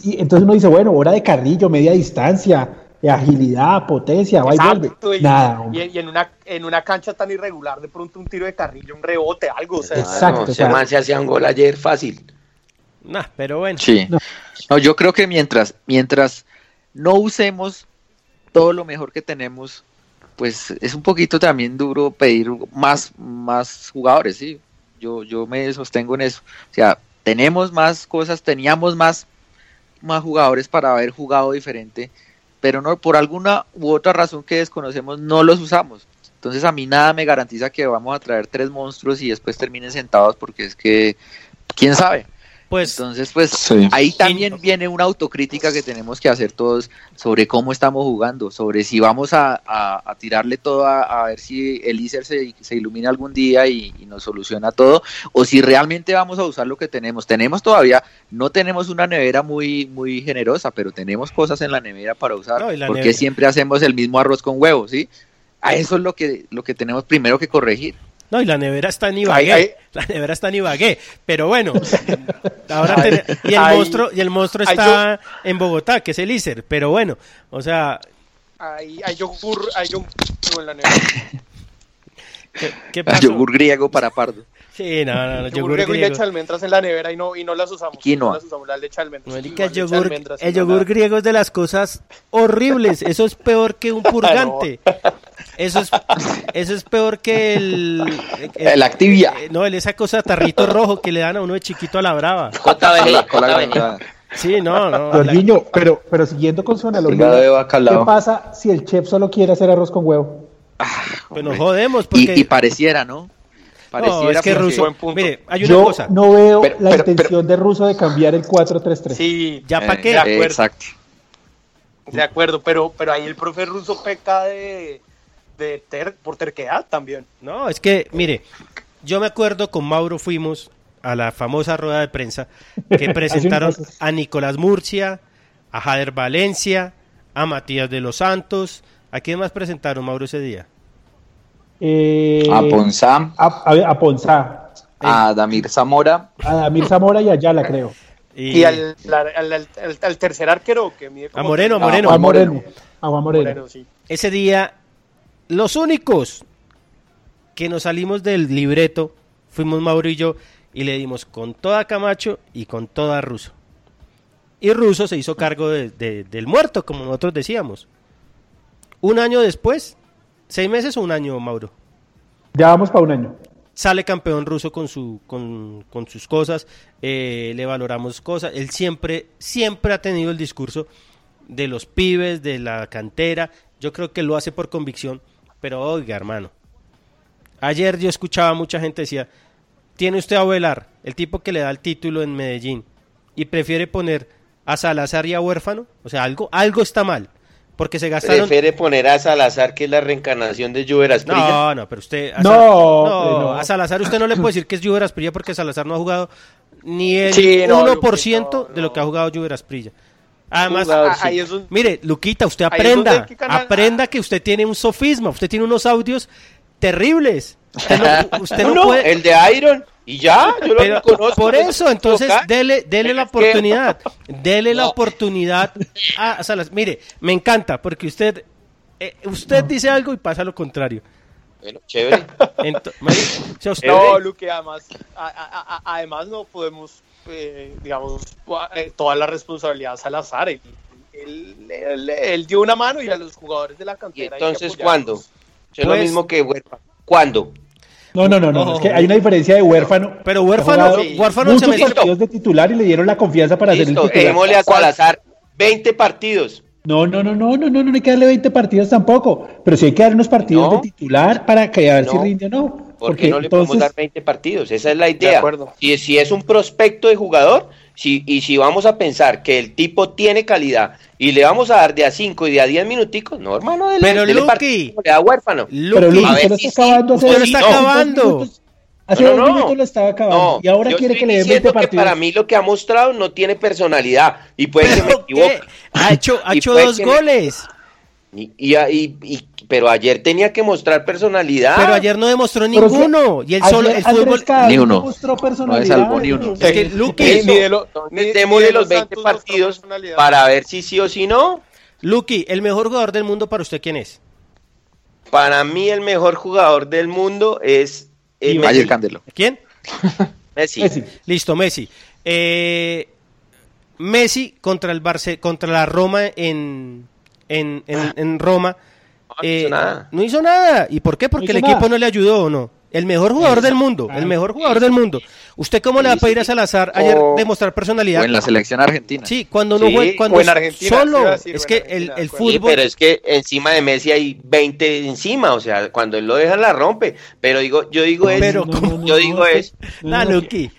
J: Y entonces uno dice, bueno, hora de Carrillo, media distancia, de agilidad, potencia, va y
B: Exacto,
J: vuelve.
B: y,
J: Nada,
B: y, en, una, en una cancha tan irregular, de pronto un tiro de carrillo, un rebote, algo. O sea,
J: Exacto,
G: no,
J: o sea-
G: man se hacía un gol ayer fácil.
F: Nah, pero bueno.
I: Sí.
J: No.
I: No, yo creo que mientras, mientras no usemos todo lo mejor que tenemos, pues es un poquito también duro pedir más, más jugadores, ¿sí? Yo, yo me sostengo en eso. O sea, tenemos más cosas, teníamos más, más jugadores para haber jugado diferente, pero no por alguna u otra razón que desconocemos no los usamos. Entonces a mí nada me garantiza que vamos a traer tres monstruos y después terminen sentados porque es que, quién sabe.
F: Pues,
I: Entonces, pues
H: Sí.
I: ahí también viene una autocrítica que tenemos que hacer todos sobre cómo estamos jugando, sobre si vamos a, a- a tirarle todo a, a ver si el ICER se, se ilumina algún día y, y nos soluciona todo, o si realmente vamos a usar lo que tenemos. Tenemos todavía, no tenemos una nevera muy, muy generosa, pero tenemos cosas en la nevera para usar,
F: No,
I: porque
F: nevera-
I: siempre hacemos el mismo arroz con huevos, ¿sí? A eso es lo que, lo que tenemos primero que corregir.
F: No, y la nevera está en Ibagué.
B: Ay, ay.
F: La nevera está en Ibagué. Pero bueno, ahora ten- y el
B: Ay,
F: monstruo, y el monstruo
B: ay,
F: está en Bogotá, que es el ICER. Pero bueno, o sea,
B: Hay, hay yogur, hay yogur en la nevera.
F: ¿qué, qué pasó?
I: Yogur griego para pardo.
F: Sí, no, no, no,
B: yogur,
F: yogur
B: griego y leche de almendras en la nevera y no, y no las usamos.
I: Quinoa.
B: No las usamos, la leche de almendras.
F: Marica, el yogur,
B: almendras,
F: el yogur griego es de las cosas horribles. Eso es peor que un purgante. Eso es, eso es peor que el...
I: El Activia.
F: eh, No, el- esa cosa tarrito rojo que le dan a uno de chiquito a la brava.
G: JBG.
F: Sí, no, no. la-
J: Jorginho, pero, pero siguiendo con su analogía. ¿qué pasa si el chef solo quiere hacer arroz con huevo?
F: pues nos jodemos
I: Y,
F: porque...
I: y pareciera, ¿no? Pareciera
F: no, es que Russo,
B: Buen punto.
F: mire, hay una
J: Yo
F: cosa.
J: no veo
H: Pero-
J: la
H: pero-
J: intención de Russo de cambiar el 4-3-3.
B: Sí,
F: ¿Ya para
I: Eh,
F: qué?
B: de acuerdo.
I: Exacto.
B: de acuerdo, pero, pero ahí el profe ruso peca de, de ter- por terquedad también.
F: No, es que, mire, yo me acuerdo con Mauro fuimos a la famosa rueda de prensa que presentaron a Nicolás Murcia, a Jader Valencia, a Matías de los Santos. ¿A quién más presentaron, Mauro, ese día?
J: Eh,
H: A Ponzá,
J: a, a- a Ponzá,
H: a Damir Zamora,
J: a Damir Zamora y a Ayala, creo.
B: Y, al, la- al, al- al- al tercer arquero que mide como
F: A Moreno, a Moreno.
J: a Moreno.
H: Moreno.
J: Moreno.
B: Moreno, sí.
F: Ese día, los únicos que nos salimos del libreto fuimos Mauro y yo y le dimos con toda Camacho y con toda Russo. Y Russo se hizo cargo de- de- del muerto, como nosotros decíamos. Un año después, seis meses o un año, Mauro.
J: Ya vamos para un año.
F: Sale campeón ruso con, su, con, con sus cosas, eh, le valoramos cosas. Él siempre, siempre ha tenido el discurso de los pibes, de la cantera. Yo creo que lo hace por convicción, pero oiga, hermano. Ayer yo escuchaba a mucha gente decía, tiene usted a Velar, el tipo que le da el título en Medellín, y prefiere poner a Salazar y a Huérfano. O sea, algo, algo está mal, porque se gastaron...
G: Prefiere poner a Salazar, que es la reencarnación de Lluver Asprilla.
F: No, no, pero usted. A
J: No,
F: Sal-
J: hombre, no.
F: a Salazar usted no le puede decir que es Lluver Asprilla porque Salazar no ha jugado ni el
B: Sí, no,
F: 1%
B: Luqui, no,
F: de lo
B: no.
F: que ha jugado Lluver Asprilla. Además,
B: Jugador, sí. ahí es un-
F: mire, Luquita, usted aprenda,
B: que
F: aprenda que usted tiene un sofisma, usted tiene unos audios terribles. Usted no, usted no
G: no,
F: puede.
G: el de Iron, y ya, yo lo conozco.
F: por eso, entonces,
G: Tocar.
F: dele, dele la oportunidad. Dele la oportunidad a Salazar. Mire, me encanta porque usted, eh, usted dice algo y pasa lo contrario.
G: Bueno, chévere.
F: Usted-
B: No, Luque, además, a- a- a- además no podemos, eh, digamos, eh, toda la responsabilidad a Salazar. Él, él- él- él dio una mano y a los jugadores de la
G: ¿Y
B: cantera.
G: entonces cuándo? Es lo
F: Pues-
G: mismo que Huérfano. ¿Cuándo?
J: No, no, no, no. Es que hay una diferencia de huérfano.
F: Pero huérfano,
B: sí.
F: huérfano se
J: muchos
F: metió.
J: partidos de titular y le dieron la confianza para ser el
G: Listo,
J: titular.
G: démosle a Salazar 20 partidos.
J: No, no, no, no, no, no, no hay que darle 20 partidos tampoco. Pero sí hay que dar unos partidos
G: No.
J: de titular para que a ver si rinde o no.
G: ¿Por qué no le podemos dar 20 partidos? Esa es la idea.
B: acuerdo.
G: Si, si es un prospecto de jugador, si, y si vamos a pensar que el tipo tiene calidad y le vamos a dar de a 5 y de a 10 minuticos, no, hermano, dele,
F: Pero,
G: dele
F: Luqui.
G: le da huérfano.
J: Pero
F: Luqui,
J: Luis,
G: a ver
J: usted lo está
G: sí,
J: acabando
F: usted lo está acabando.
J: Hace
G: No,
J: dos
G: no, no.
J: minutos lo estaba acabando.
G: No,
J: y ahora quiere que le den 20
G: diciendo que
J: partidos.
G: para mí lo que ha mostrado no tiene personalidad y puede que me
F: ¿Pero
G: equivoque.
F: Ha hecho, ha hecho dos
G: me-
F: goles.
G: Y, y- y- y- pero ayer tenía que mostrar personalidad.
F: Pero ayer no demostró
J: Pero
F: ninguno. Y el solo, el fútbol.
I: Ni uno.
J: mostró
I: No
J: personalidad.
I: es salvo ni uno.
F: Es que, Luqui,
B: Ni- ni de lo-
G: Entonces,
B: ni-
G: démosle
B: ni de
G: los 20
B: Santos mostró
G: partidos
B: personalidad.
G: para ver si sí o si no.
F: Luqui, el mejor jugador del mundo para usted, ¿quién es?
G: Para mí el mejor jugador del mundo es eh,
J: Iván.
G: Messi.
I: Ayer Candelo.
F: ¿Quién?
G: Messi.
J: Messi.
F: Listo, Messi. Eh, Messi contra el Barce contra la Roma en, en, en, en Roma eh,
G: hizo nada.
F: no hizo nada. ¿Y por qué? Porque el equipo
J: nada.
F: no le ayudó o no. El mejor jugador del mundo, el mejor jugador del mundo. ¿Usted cómo le va a pedir a Salazar ayer demostrar personalidad?
I: O en la selección argentina.
F: Sí, cuando no
G: Sí,
F: juega, cuando
G: o en Argentina,
F: solo,
G: decir,
F: es que el, el
G: acuerdo. Sí,
F: fútbol,
G: pero es que encima de Messi hay 20 encima, o sea, cuando él lo deja la rompe. Pero digo, yo digo es,
F: Pero, ¿cómo?
G: yo digo es,
F: la Luqui.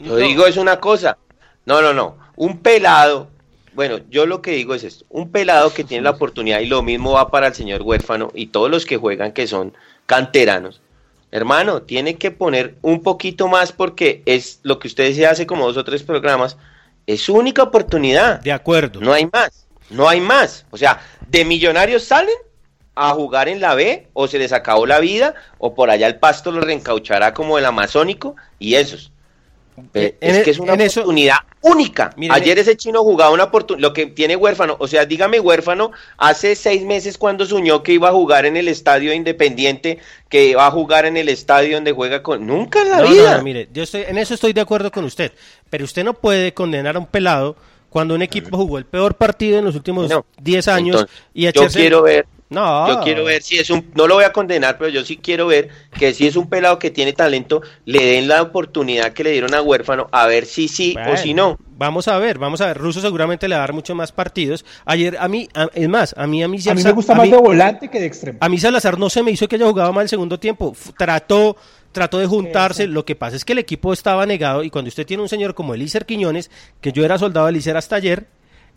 G: yo digo es una cosa. No, no, no. Un pelado, bueno, yo lo que digo es esto, un pelado que tiene la oportunidad y lo mismo va para el señor huérfano y todos los que juegan que son canteranos. Hermano, tiene que poner un poquito más porque es lo que usted decía hace como dos o tres programas, es su única oportunidad.
F: De acuerdo.
G: No hay más, no hay más. O sea, de millonarios salen a jugar en la B o se les acabó la vida o por allá el pasto los reencauchará como el amazónico y esos. Eh,
F: En
G: es
F: e-
G: que es una
F: eso-
G: oportunidad única. Ayer ese chino jugaba una oportunidad, lo que tiene huérfano, o sea, dígame huérfano, hace seis meses cuando soñó que iba a jugar en el estadio independiente, que iba a jugar en el estadio donde juega con... Nunca en la
F: No, no,
G: vida.
F: no, mire, yo estoy, en eso estoy de acuerdo con usted, pero usted no puede condenar a un pelado cuando un equipo jugó el peor partido en los últimos
G: No.
F: 10 años
G: Entonces,
F: y
G: yo
F: echarse...
G: quiero ver
F: No.
G: Yo quiero ver si es un, no lo voy a condenar, pero yo sí quiero ver que si es un pelado que tiene talento, le den la oportunidad que le dieron a Huérfano, a ver si sí o si no.
F: Vamos a ver, vamos a ver. Russo seguramente le va a dar muchos más partidos. Ayer, a mí, a- es más, a mí, a mí,
J: A mí me gusta
F: a
J: más
F: mí-
J: de volante que de extremo.
F: A mí Salazar no se me hizo que haya jugado mal el segundo tiempo. F- Trató, trató de juntarse. Lo que pasa es que el equipo estaba negado y cuando usted tiene un señor como Elícer Quiñones, que yo era soldado de Elícer hasta ayer,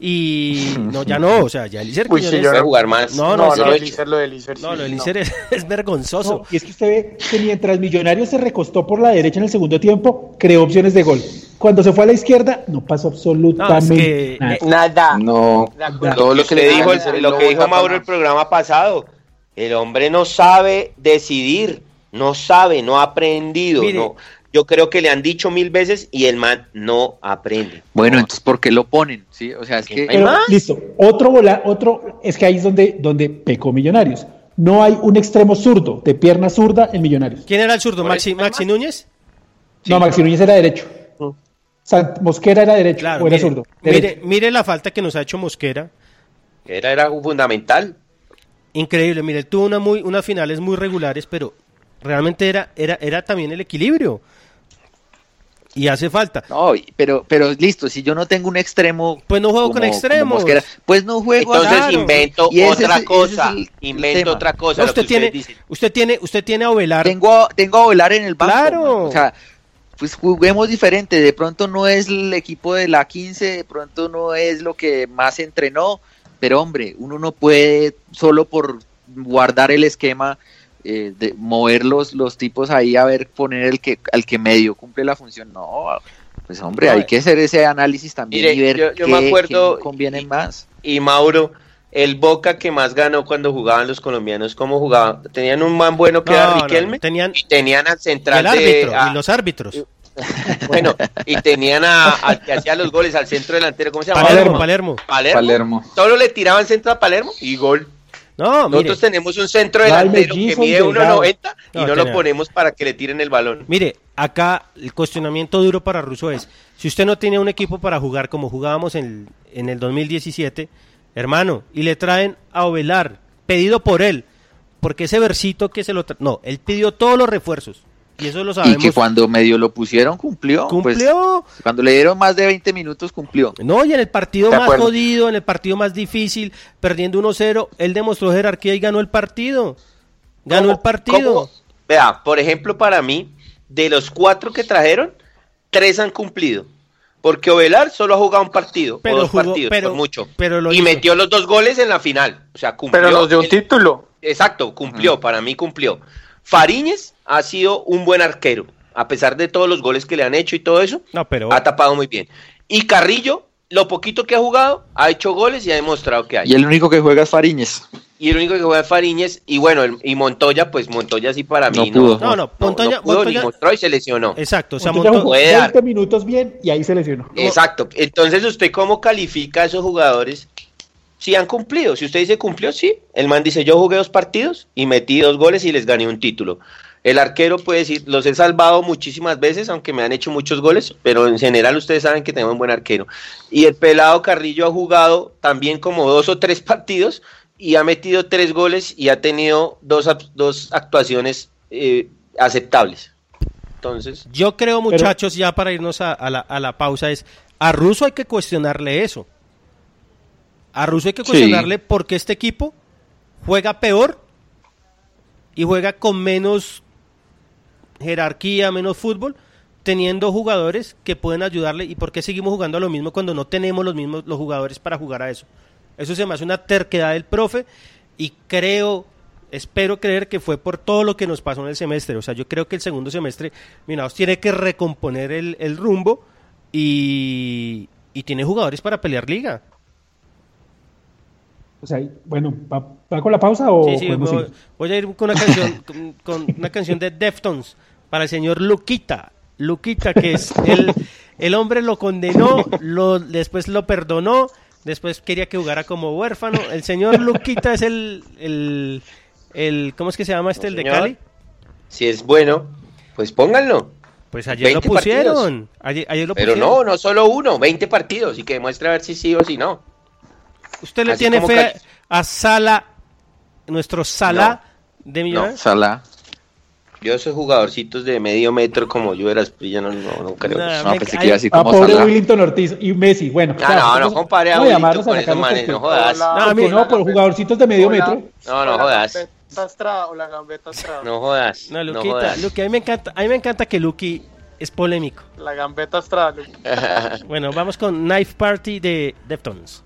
F: y no, ya no, o sea, ya Elícer
G: Uy, sí,
F: Quiñones...
G: yo no voy a jugar más.
F: No, no,
B: No, no, lo de Elícer,
F: no,
B: sí,
F: lo de
B: no.
F: Es, es vergonzoso.
J: No, y es que usted ve que mientras Millonarios se recostó por la derecha en el segundo tiempo, creó opciones de gol. Cuando se fue a la izquierda, no pasó absolutamente
F: No, es que,
J: nada.
F: eh,
G: Nada.
H: No,
G: Todo lo que le dijo,
H: dijo
G: el- lo que dijo Mauro el programa pasado, el hombre no sabe decidir, no sabe, no ha aprendido.
F: Mire.
G: no. Yo creo que le han dicho mil veces y el man no aprende.
I: Bueno, entonces, ¿por qué lo ponen? ¿Sí? O sea, es que...
G: ¿Hay
J: Pero,
G: más?
J: listo, otro vola, otro, es que ahí es donde, donde pecó Millonarios. No hay un extremo zurdo, de pierna zurda en Millonarios.
F: ¿Quién era el zurdo? ¿Maxi, Maxi. Núñez?
J: No, Maxi Núñez era derecho. Sant- Mosquera era derecho,
F: Claro,
J: o era
F: mire,
J: zurdo.
F: mire, mire la falta que nos ha hecho Mosquera.
G: Era, era fundamental.
F: Increíble, mire, tuvo una muy, unas finales muy regulares, pero realmente era, era, era también el equilibrio. Y hace falta.
I: No, pero, pero listo, si yo no tengo un extremo...
F: Pues no juego
I: como-
F: con extremos.
I: Mosquera, pues no juego
G: Entonces
I: claro.
G: invento
I: Y ese
G: otra
I: es-
G: cosa,
I: es el- el
G: invento otra cosa.
F: No, usted tiene,
G: dicen.
F: usted tiene, usted tiene a Ovelar.
I: Tengo, a- tengo a Ovelar en el banco.
F: Claro.
I: O sea, pues juguemos diferente. De pronto no es el equipo de la 15, de pronto no es lo que más entrenó. Pero hombre, uno no puede solo por guardar el esquema, eh, de mover los, los tipos ahí a ver, poner el que, al que medio cumple la función. No, pues hombre, hay que hacer ese análisis también
G: Mire,
I: y ver
G: yo- yo
I: qué,
G: me acuerdo-
I: qué conviene más.
G: y Mauro, el Boca que más ganó cuando jugaban los colombianos, ¿cómo jugaban? Tenían un man bueno que
F: No,
G: era
F: no,
G: Riquelme
F: tenían
G: y tenían al
F: y
G: central de-
F: árbitro
G: a-
F: y los árbitros.
G: bueno, y tenían a- al que hacía los goles al centro delantero, ¿cómo se llama?
F: Palermo, Palermo.
G: Palermo.
H: Palermo.
G: Solo le tiraban centro a Palermo y gol.
F: No, mire,
G: Nosotros tenemos un centro delantero que mide
J: Delgado.
G: 1.90 y
F: No,
G: no, lo ponemos para que le tiren el balón.
F: mire, acá el cuestionamiento duro para Russo es, si usted no tiene un equipo para jugar como jugábamos en, en el 2017, hermano, y le traen a Ovelar, pedido por él, porque ese versito que se lo... No, él pidió todos los refuerzos, y eso lo
I: Y
F: sabemos.
I: que cuando medio lo pusieron cumplió. pues,
F: Cumplió.
I: cuando le dieron más de 20 minutos cumplió.
F: No, y en el partido
I: De
F: más
I: acuerdo.
F: jodido, en el partido más difícil, perdiendo 1-0, él demostró jerarquía y ganó el partido. Ganó
G: ¿Cómo-
F: el partido.
G: cómo? Vea, por ejemplo, para mí, de los cuatro que trajeron, tres han cumplido. Porque Ovelar solo ha jugado un partido,
F: Pero
G: o dos
F: jugó-
G: partidos,
F: pero-
G: por mucho.
F: pero lo
G: y
F: hizo.
G: metió los dos goles en la final. O sea, cumplió.
B: Pero nos dio un
G: el-
B: título.
G: Exacto, cumplió, para mí cumplió. Fariñez ha sido un buen arquero, a pesar de todos los goles que le han hecho y todo eso,
F: No, pero
G: ha tapado muy bien. Y Carrillo, lo poquito que ha jugado, ha hecho goles y ha demostrado que hay.
I: Y el único que juega es Fariñez.
G: Y el único que juega es Fariñez, y bueno, el- y Montoya, pues Montoya sí para
I: No
G: mí
I: pudo.
F: No, no, Montoya-
G: pudo,
F: Montoya-
G: ni mostró y se lesionó.
F: exacto, o sea,
J: Montoya
F: Monto-
J: jugó
G: puede dar.
J: 20 minutos bien y ahí se lesionó.
G: Exacto. Entonces, ¿usted cómo califica a esos jugadores? Si han cumplido. Si usted dice cumplió, sí. El man dice, yo jugué dos partidos y metí dos goles y les gané un título. El arquero puede decir, los he salvado muchísimas veces, aunque me han hecho muchos goles, pero en general ustedes saben que tengo un buen arquero. Y el pelado Carrillo ha jugado también como dos o tres partidos y ha metido tres goles y ha tenido dos, dos actuaciones eh, aceptables. Entonces,
F: yo creo, muchachos, ya para irnos a, la, a, la, pausa, es a Russo hay que cuestionarle eso. A Russo hay que cuestionarle porque este equipo juega peor y juega con menos jerarquía, menos fútbol, teniendo jugadores que pueden ayudarle. ¿Y por qué seguimos jugando a lo mismo cuando no tenemos los mismos los jugadores para jugar a eso? Eso se me hace una terquedad del profe y creo, espero creer que fue por todo lo que nos pasó en el semestre. O sea, yo creo que el segundo semestre, Minados tiene que recomponer el, rumbo y, tiene jugadores para pelear liga.
J: O sea, bueno, ¿va, con la pausa o
F: sí, sí, voy, a ir con una canción, con, una canción de Deftones para el señor Luquita. Luquita, que es el, el hombre lo condenó, lo, después lo perdonó Después quería que jugara como huérfano. El señor Luquita es el, el, el, ¿Cómo es que se llama este, el de Cali?
G: Si es bueno, pues pónganlo.
F: Pues ayer lo pusieron. Ayer, lo
G: Pero no, no solo uno, 20 partidos y que demuestre a ver si sí o si no.
F: ¿Usted le tiene fe a Sala, nuestro Sala de Millonarios?
G: No, Sala. Yo esos jugadorcitos de medio metro como yo era, yo no, no, no creo.
J: No, pensé que iba así como pobre Willington Ortiz y Messi, bueno.
G: No, no, no compare a Willington con esos manes, no jodas.
J: No, no, por jugadorcitos de medio metro.
G: No, no jodas.
B: O la gambeta Estrada.
G: No jodas.
F: No, Luquita, Luqui, a mí me encanta, a mí me encanta que Luqui es polémico.
B: La gambeta Estrada.
F: bueno, vamos con Knife Party de Deftones.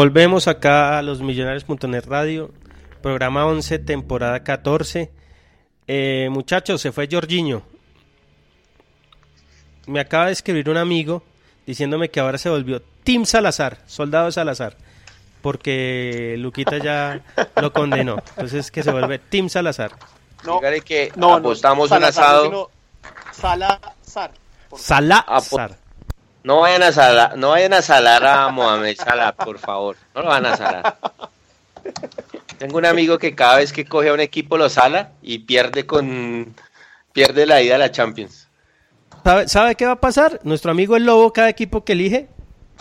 F: Volvemos acá a los millonarios.net radio, programa 11, temporada 14. Eh, muchachos, se fue Jorginho. Me acaba de escribir un amigo diciéndome que ahora se volvió Tim Salazar, soldado Salazar, porque Luquita ya lo condenó. Entonces que se vuelve Tim Salazar.
G: No, Dígale que no, apostamos un asado.
B: Salazar.
F: Salazar.
G: No vayan a salar, no vayan a salar a Mohamed Salah, por favor. No lo van a salar. Tengo un amigo que cada vez que coge a un equipo lo sala y pierde con pierde la ida a la Champions.
F: ¿Sabe, ¿Sabe qué va a pasar? Nuestro amigo el Lobo, cada equipo que elige,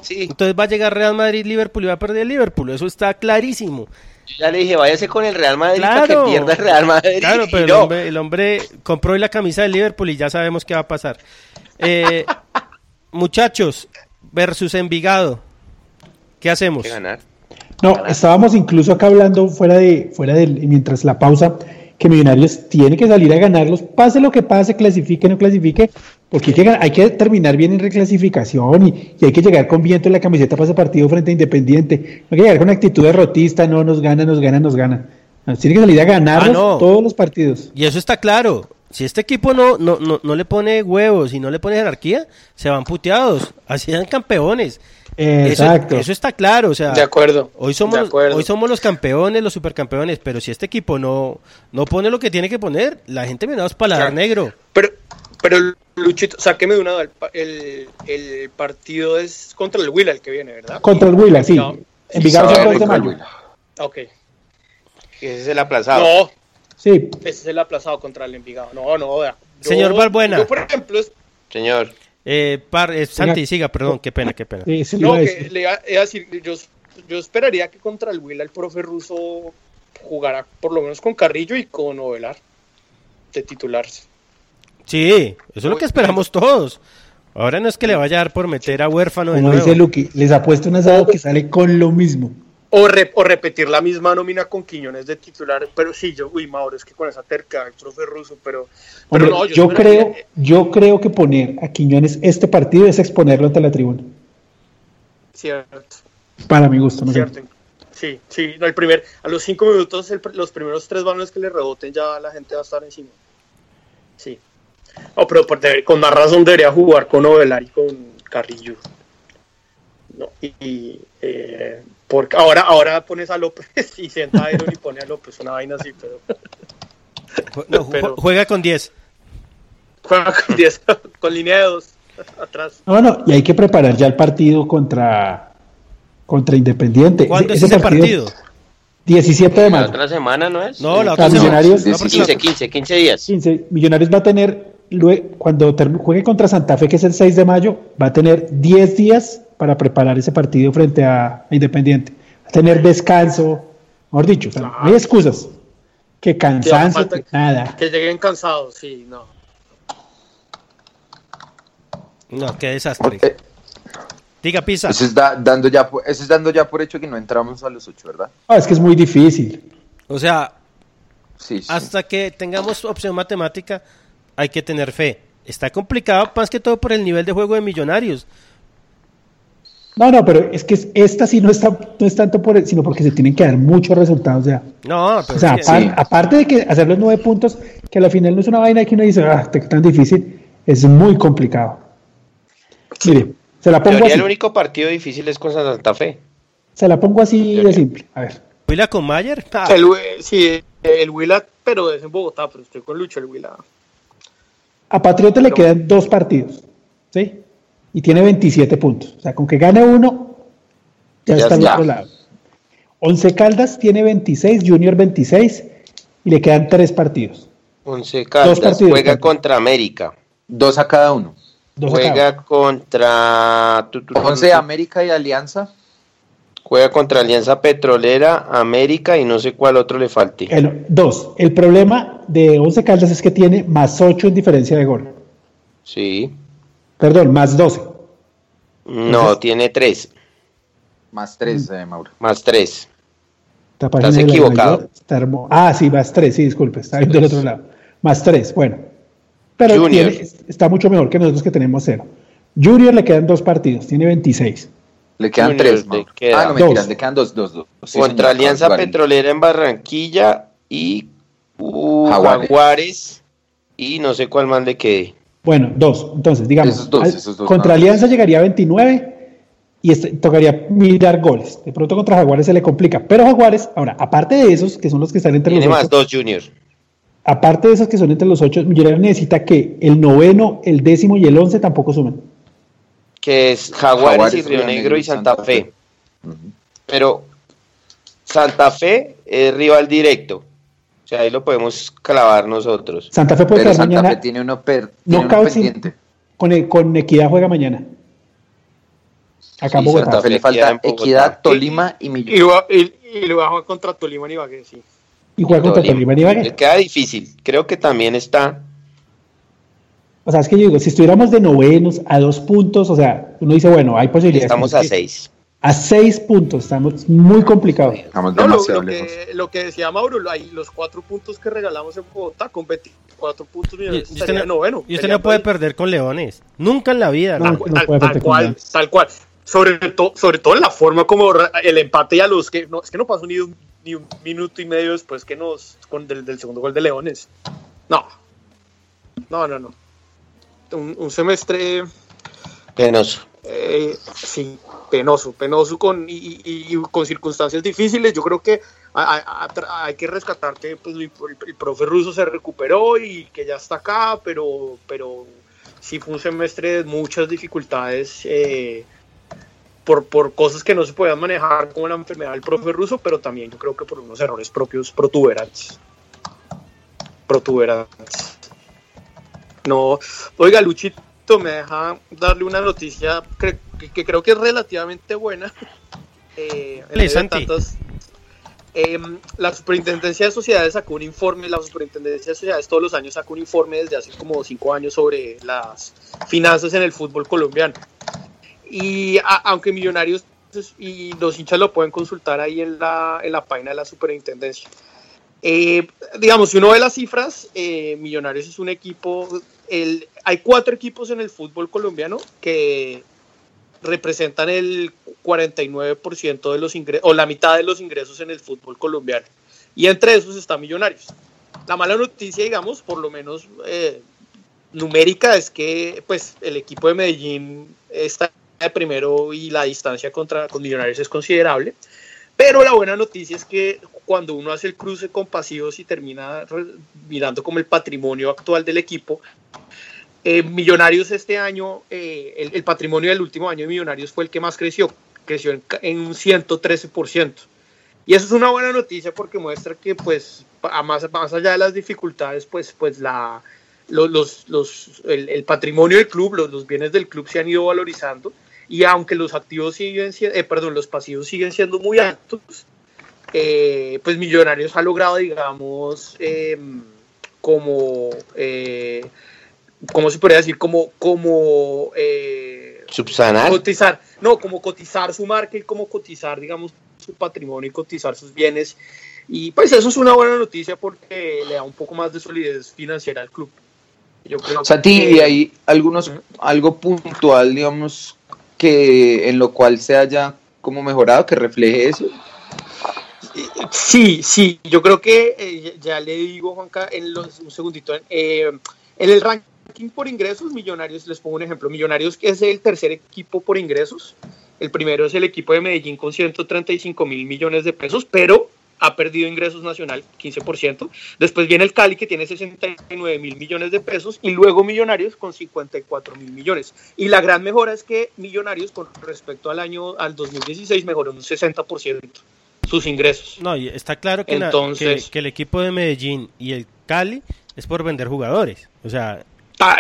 G: Sí.
F: entonces va a llegar Real Madrid, Liverpool y va a perder el Liverpool. Eso está clarísimo.
G: Yo ya le dije, váyase con el Real Madrid para
F: Claro.
G: que pierda el Real Madrid.
F: Claro, pero el
G: no.
F: hombre, el hombre compró hoy la camisa del Liverpool y ya sabemos qué va a pasar. Eh, muchachos, versus Envigado. ¿Qué hacemos?
G: Que ganar.
J: No, estábamos incluso acá hablando fuera de, fuera del, mientras la pausa, que Millonarios tiene que salir a ganarlos, pase lo que pase, clasifique o no clasifique, porque hay que, gan- hay que terminar bien en reclasificación y, y hay que llegar con viento en la camiseta para ese partido frente a Independiente. No hay que llegar con actitud derrotista, no nos gana, nos gana, nos gana. No, tiene que salir a ganarlos
F: Ah, no.
J: todos los partidos.
F: Y eso está claro. Si este equipo no, no, no, no le pone huevos y no le pone jerarquía, se van puteados. Así eran campeones. Eso-
J: Exacto.
F: Eso, está claro. O sea,
B: De acuerdo.
F: Hoy somos,
B: de acuerdo.
F: hoy somos los campeones, los supercampeones, pero si este equipo no, no pone lo que tiene que poner, la gente me da paladar
B: Claro.
F: negro.
B: Pero, pero Luchito, sáqueme de una duda. El, el, el partido es contra el Huila el que viene, ¿verdad?
J: Contra el Huila, sí.
B: No.
J: Envigado es el
G: Sábado
J: 2 de
G: contra el
J: mayo.
B: Ok.
G: Ese es el aplazado.
B: No,
J: Sí,
B: ese es el aplazado contra el Envigado. No, no, vea. Yo-
F: Señor Balbuena.
B: Yo, por ejemplo, es-
G: Señor.
F: Eh, par- eh, Santi, siga, perdón, qué pena, qué pena.
J: sí,
B: no, que le iba, a decir, yo, yo esperaría que contra el Huila el profe ruso jugara por lo menos con Carrillo y con Ovelar de titularse.
F: Sí, eso es lo que esperamos todos. Ahora no es que le vaya a dar por meter a huérfano de
J: Como
F: nuevo.
J: dice Luqui, les apuesto un asado que sale con lo mismo.
B: O, re- o repetir la misma nómina con Quiñones de titular. Pero sí, yo, uy, Mauro, es que con esa terca el profe ruso, pero, pero
J: Hombre,
B: no,
J: yo, creo, yo creo que poner a Quiñones este partido es exponerlo ante la tribuna.
B: Cierto,
J: Para mi gusto, no
B: cierto. Sí, sí, no, el primer, a los cinco minutos, el los primeros tres balones que le reboten, ya la gente va a estar encima. Sí. No, pero por deber- con más razón debería jugar con Ovelar y con Carrillo. No, y, y, eh, porque ahora, ahora pones a López y sienta a Iron y pone a López, una vaina así, pero
F: no,
B: pero-
F: Juega con 10.
B: juega con 10, con línea de dos atrás.
J: No, no, y hay que preparar ya el partido contra, contra Independiente.
F: ¿Cuándo es ese partido?
J: 17 de
G: La
J: mayo.
G: otra semana, ¿no es?
F: No, la otra semana.
J: Millonarios-
F: No, porque la-
G: 15, 15, 15 días.
J: 15. Millonarios va a tener, cuando juegue contra Santa Fe, que es el 6 de mayo, va a tener 10 días para preparar ese partido frente a Independiente. A tener descanso, mejor dicho, o sea, no hay excusas. Que cansancio, que nada.
B: Que lleguen cansados, sí, no.
F: No, qué desastre. Diga, Pisa.
H: Eso es, da- dando ya, por- eso es dando ya por hecho que no entramos a los ocho, ¿verdad?
J: No, es que es muy difícil.
F: O sea,
H: Sí, sí.
F: hasta que tengamos opción matemática, hay que tener fe. Está complicado más que todo por el nivel de juego de millonarios.
J: No, no, pero es que es- esta sí no, está, no es tanto por, sino porque se tienen que dar muchos resultados. O sea,
F: No, pero
J: o sea
H: sí.
J: aparte de que hacer los nueve puntos, que al final no es una vaina que uno dice, ah, qué tan difícil, es muy complicado. Mire, se la pongo así,
G: el único partido difícil es con Santa Fe.
J: se la pongo así de simple. A ver,
F: Huila con Mayer. Ah,
B: El, sí, el Huila, pero es en Bogotá, pero estoy con Lucho, el Huila.
J: a Patriota le quedan dos partidos, ¿sí? Y tiene 27 puntos. O sea, con que gane uno, ya,
H: Ya
J: está al otro lado. Once Caldas tiene 26, Junior 26, y le quedan tres partidos.
G: Once Caldas
J: partidos,
G: juega contra América.
H: Dos a cada uno.
J: Dos a cada
G: Juega contra. tu, tu, tu,
H: Once
G: tu,
H: América y Alianza.
G: Juega contra Alianza Petrolera, América y no sé cuál otro le falte.
J: El, dos, el problema de Once Caldas es que tiene más 8 en diferencia de gol.
G: Sí.
J: Perdón, más 12.
G: No,
J: Entonces-
G: tiene tres.
H: Más tres, eh, Mauro.
G: Más tres.
J: Esta página
G: Estás
J: de la
G: equivocado.
J: mayor ah, sí, más 3, sí, disculpe, está del otro lado. Más 3, bueno. Pero
G: Junior.
J: tiene- está mucho mejor que nosotros que tenemos 0. Junior le quedan dos partidos, tiene 26.
H: Le quedan
G: Junior,
H: tres.
G: le queda-
H: Ah, no, mentiras, le quedan dos, dos, dos. Sí,
G: Contra
H: señor,
G: Alianza
H: igual.
G: Petrolera en Barranquilla y uh,
H: Jaguares.
G: Jaguares. Y no sé cuál más le quede.
J: Bueno, dos. Entonces, digamos,
H: Esos dos,
J: al-
H: esos dos,
J: contra
H: nada.
J: Alianza llegaría a 29 y este- tocaría mirar goles. De pronto contra Jaguares se le complica. Pero Jaguares, ahora, aparte de esos, que son los que están entre
G: Tiene
J: los
G: más
J: ocho,
G: dos Junior.
J: aparte de esos que son entre los ocho, Millonarios necesita que el noveno, el décimo y el once tampoco sumen.
G: Que es Jaguares,
H: Jaguares,
G: y Río Negro y Santa, Fe. Pero Santa Fe es rival directo. O sea, ahí lo podemos clavar nosotros.
J: Santa Fe puede
H: Pero Santa
J: mañana.
H: Fe tiene uno, per, tiene uno
J: Knockout sin-
H: pendiente.
J: con, con Equidad juega mañana. Acá en
H: Sí,
J: Bogotá.
H: Santa Fe le falta. Equidad, Tolima y
B: Y,
H: Millonarios.
B: y, y lo va a jugar contra Tolima y Ibagué, sí.
J: Y juega contra Tolima y Ibagué.
G: Le queda difícil. Creo que también está.
J: O sea, es que yo digo, si estuviéramos de novenos a dos puntos, o sea, uno dice, bueno, hay posibilidades.
G: Estamos a seis.
J: A seis puntos, estamos muy complicados.
H: Estamos
B: No, lo,
H: demasiado
B: lo
H: lejos.
B: que, lo que decía Mauro, ahí los cuatro puntos que regalamos en Bogotá con 24 puntos
F: Y, y usted no,
B: noveno.
F: y usted no puede perder con Leones. Nunca en la vida.
J: No,
F: ¿no?
J: no
B: tal, cual, tal cual. Sobre, to- sobre todo en la forma como el empate y a los que no, es que no pasó ni un, ni un minuto y medio después que nos con del, del segundo gol de Leones. No. No, no, no. Un, un semestre
G: Penoso.
B: Eh, sí, penoso, penoso con, y, con circunstancias difíciles. Yo creo que hay, que rescatar que pues, el, profe ruso se recuperó y que ya está acá, pero, pero sí fue un semestre de muchas dificultades eh, por, por cosas que no se podían manejar como la enfermedad del profe ruso, pero también yo creo que por unos errores propios protuberantes. Protuberantes. No, oiga, Luchito, me deja darle una noticia que, que creo que es relativamente buena. Eh, en
F: Santi.
B: tantas- Em, la Superintendencia de Sociedades sacó un informe, la Superintendencia de Sociedades todos los años saca un informe desde hace como cinco años sobre las finanzas en el fútbol colombiano. Y a- aunque Millonarios y los hinchas lo pueden consultar ahí en la, en la página de la Superintendencia. Eh, digamos, si uno ve las cifras, eh, Millonarios es un equipo, hay cuatro equipos en el fútbol colombiano que representan el 49% de los ingresos, o la mitad de los ingresos en el fútbol colombiano. Y entre esos está Millonarios. La mala noticia, digamos, por lo menos eh, numérica, es que pues el equipo de Medellín está de primero y la distancia contra con Millonarios es considerable. Pero la buena noticia es que cuando uno hace el cruce con pasivos y termina mirando como el patrimonio actual del equipo, eh, Millonarios este año, eh, el, el patrimonio del último año de Millonarios fue el que más creció, creció en, en un 113%. Y eso es una buena noticia porque muestra que, pues, a más, más allá de las dificultades, pues, pues la, lo- los, los, el, el patrimonio del club, los, los bienes del club se han ido valorizando. Y aunque los activos siguen eh, perdón, los pasivos siguen siendo muy altos, eh, pues Millonarios ha logrado, digamos, em, como, eh, ¿cómo se podría decir? Como, como eh,
G: Subsanar.
B: cotizar, no, como cotizar su marca y como cotizar, digamos, su patrimonio y cotizar sus bienes. Y pues eso es una buena noticia porque le da un poco más de solidez financiera al club. Yo creo
H: Santi,
B: que-
H: ¿y hay algunos, algo puntual, digamos, que en lo cual se haya como mejorado, que refleje eso?
B: Sí, sí, yo creo que eh, ya le digo, Juanca, en los, un segundito, eh, en el ranking por ingresos, Millonarios, les pongo un ejemplo, Millonarios es el tercer equipo por ingresos, el primero es el equipo de Medellín con 135 mil millones de pesos, pero ha perdido ingresos nacional, 15%. Después viene el Cali que tiene 69 mil millones de pesos y luego Millonarios con 54 mil millones. Y la gran mejora es que Millonarios con respecto al año, al 2016, mejoró un 60% sus ingresos.
F: No, y está claro que,
B: Entonces-
F: que, que el equipo de Medellín y el Cali es por vender jugadores. O sea,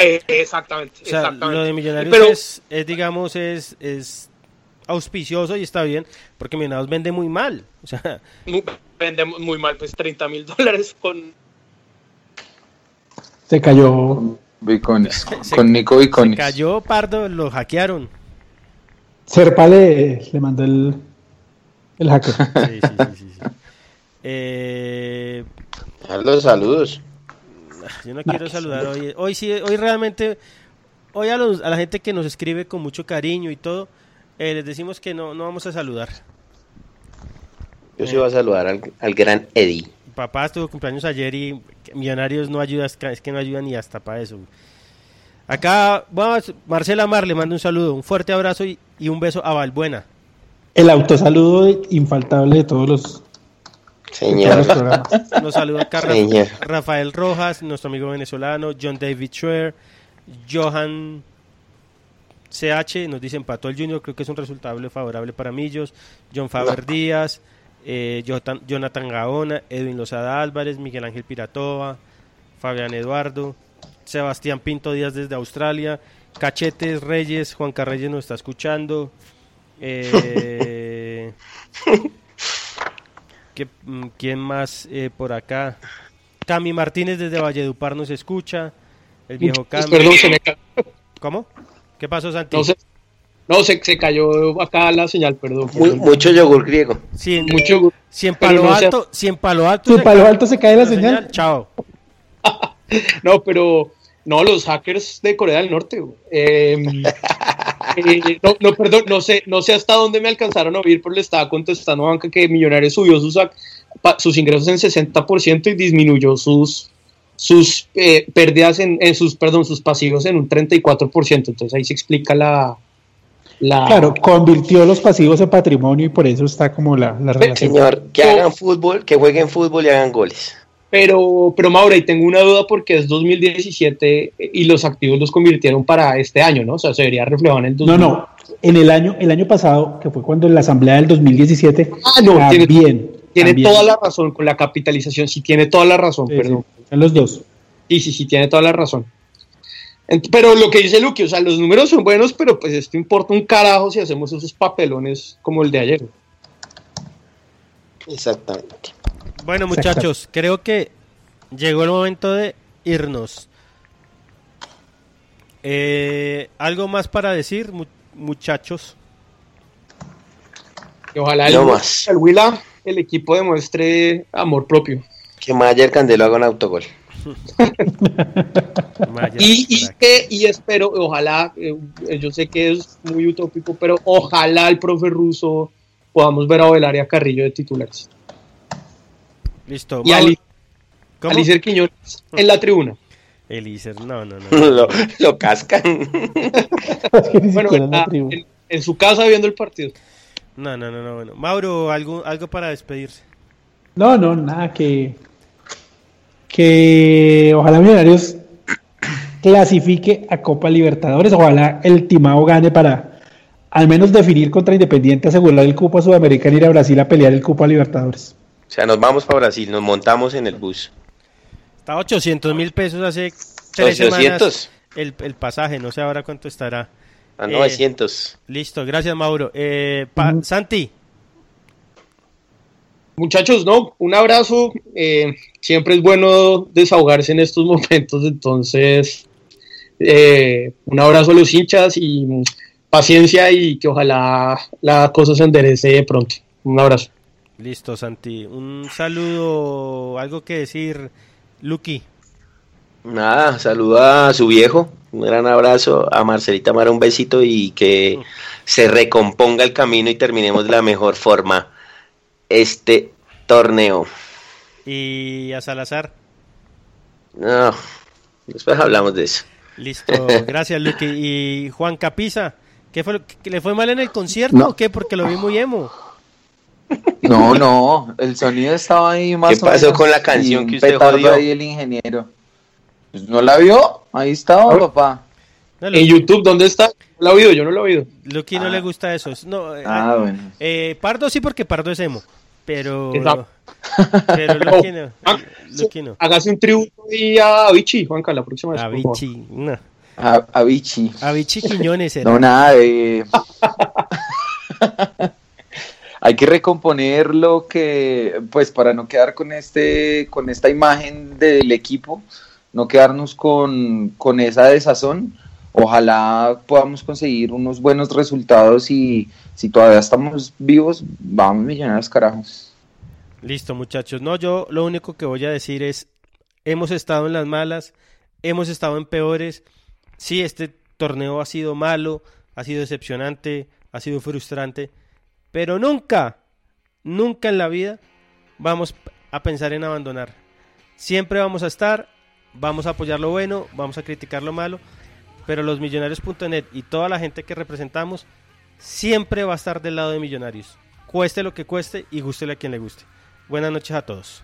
B: eh, exactamente,
F: o sea,
B: exactamente.
F: lo de Millonarios
B: Pero-
F: es, es, digamos, es, es auspicioso y está bien, porque Millonarios vende muy mal. O sea,
B: Muy- vende muy mal, pues 30 mil dólares con...
J: Se cayó.
H: Bicones,
F: Se-
H: con Nico
F: se
H: Bicones.
F: cayó Pardo, lo hackearon.
J: Serpa le, le mandó el, el hacker.
F: Sí, sí, sí, sí, sí. Eh,
G: saludos.
F: Yo no quiero saludar hoy. Hoy sí, hoy realmente, hoy a, los, a la gente que nos escribe con mucho cariño y todo, Eh, les decimos que no, no vamos a saludar.
G: Yo sí voy a saludar al, al gran Eddie.
F: Papá estuvo cumpleaños ayer y Millonarios no ayuda, es que- no ayuda ni hasta para eso. Acá, vamos, Marcela Mar le mando un saludo, un fuerte abrazo y, y un beso a Valbuena.
J: El autosaludo infaltable de todos los, de todos
G: Señor.
J: los programas.
F: Nos saluda acá
G: Señor.
F: Rafael Rojas, nuestro amigo venezolano, John David Schwer, Johan CH, nos dice empató el Junior, creo que es un resultado favorable para Millos, John Faber Díaz, eh, Jonathan Gaona, Edwin Lozada Álvarez, Miguel Ángel Piratova, Fabián Eduardo, Sebastián Pinto Díaz desde Australia, Cachetes Reyes, Juan Carreyes nos está escuchando. Eh, ¿qué- mm, ¿Quién más eh, por acá? Cami Martínez desde Valledupar nos escucha. El viejo Cami.
B: Perdón, se me
F: ¿Cómo? ¿Qué pasó, Santi?
B: No, se, no se, se cayó acá la señal, perdón.
G: Mu- mucho yogur griego.
F: Si en,
B: Mucho
F: si en
B: pero
F: Palo
B: no sea-
F: Alto, si en Palo Alto,
J: Si
F: se
J: en Palo
F: cae
J: Alto se cae la señal.
F: chao.
B: No, pero no, los hackers de Corea del Norte. Eh, eh, no, no, perdón, no sé, no sé hasta dónde me alcanzaron a oír, pero le estaba contestando a Banca que Millonarios subió sus, sus ingresos en 60% y disminuyó sus sus eh, pérdidas en, en sus perdón sus pasivos en un 34%. Entonces ahí se explica la la
J: Claro, convirtió los pasivos en patrimonio y por eso está como la, la relación.
G: Señor, que hagan fútbol, que jueguen fútbol y hagan goles.
B: Pero, pero Maura, y tengo una duda porque es 2017 y los activos los convirtieron para este año, ¿no? O sea, se debería reflejar en el
J: No,
B: 2000.
J: no. En el año, el año pasado, que fue cuando en la asamblea del 2017,
B: Ah, no, tiene-
J: también,
B: Tiene
J: también.
B: toda la razón con la capitalización, sí tiene toda la razón,
J: Sí,
B: perdón.
J: sí, son los dos.
B: Sí, sí, sí, tiene toda la razón. Pero lo que dice Luque, o sea, los números son buenos, pero pues esto importa un carajo si hacemos esos papelones como el de ayer.
G: Exactamente.
F: Bueno,
J: Exacto.
F: muchachos, creo que llegó el momento de irnos. Eh, ¿Algo más para decir, mu- muchachos?
B: Y ojalá
G: No
B: el,
G: más.
B: el Huila, el equipo demuestre amor propio.
G: Que Mayer Candelo haga un autogol.
B: Y, que- y espero, ojalá, eh, yo sé que es muy utópico, pero ojalá el profe ruso podamos ver a Belaria Carrillo de titulares.
F: Listo.
B: Y Ali,
F: ¿Cómo?
B: Alicer Quiñones en la tribuna.
F: Elícer, no, no, no.
G: lo, lo cascan.
B: Bueno,
J: la
B: en su casa viendo el partido.
F: No, no, no, no, bueno. Mauro, algo, algo para despedirse.
J: No, no, nada, que, que ojalá Millonarios clasifique a Copa Libertadores, ojalá el Timao gane para al menos definir contra Independiente, asegurar el cupo a Sudamericana y ir a Brasil a pelear el cupo a Libertadores.
G: O sea, nos vamos para Brasil, nos montamos en el bus.
F: Está 800 mil pesos hace tres
G: 800.
F: semanas el, el pasaje, no sé ahora cuánto estará.
G: A
F: Eh,
G: 900.
F: Listo, gracias Mauro. Eh, pa-. Santi,
B: Muchachos, no, un abrazo. eh, siempre es bueno desahogarse en estos momentos, entonces eh, un abrazo a los hinchas y mm, paciencia y que ojalá la cosa se enderece pronto. Un abrazo.
F: Listo Santi. Un saludo, algo que decir, Lucky.
G: Nada, saluda a su viejo. Un gran abrazo. A Marcelita Mara un besito y que se recomponga el camino y terminemos de la mejor forma este torneo.
F: Y a Salazar.
G: No, después hablamos de eso.
F: Listo, gracias Lucky. Y Juan Capiza, ¿qué fue lo que le fue mal en el concierto
H: No.
F: o qué? Porque lo vi muy emo.
H: No, no, el sonido estaba ahí más
G: ¿Qué
H: o
G: pasó
H: menos,
G: con la canción
H: y
G: que usted jodió?
H: ahí el ingeniero. Pues, ¿No la vio? Ahí estaba, papá.
F: No,
B: En YouTube, ¿dónde está? No lo he oído, yo no lo he oído.
F: Lucky no le gusta eso. Es- No, eh,
H: Ah, bueno.
F: eh, Pardo sí porque Pardo es emo. Pero,
B: Exacto.
F: pero Lucky no.
B: Ah,
F: Lucky no.
B: Hágase un tributo ahí a Avicii, Juanca, la próxima vez.
F: Avicii, no.
H: A, Avicii.
F: Avicii Quiñones era.
H: No, nada, eh. Hay que recomponer lo que, pues para no quedar con este, con esta imagen del equipo, no quedarnos con, con esa desazón. Ojalá podamos conseguir unos buenos resultados y si todavía estamos vivos, vamos millonarios carajo.
F: Listo, muchachos. No, yo lo único que voy a decir es, hemos estado en las malas, hemos estado en peores. Sí, este torneo ha sido malo, ha sido decepcionante, ha sido frustrante, pero nunca, nunca en la vida vamos a pensar en abandonar. Siempre vamos a estar, vamos a apoyar lo bueno, vamos a criticar lo malo, pero los millonarios.net y toda la gente que representamos siempre va a estar del lado de Millonarios. Cueste lo que cueste y gústele a quien le guste. Buenas noches a todos.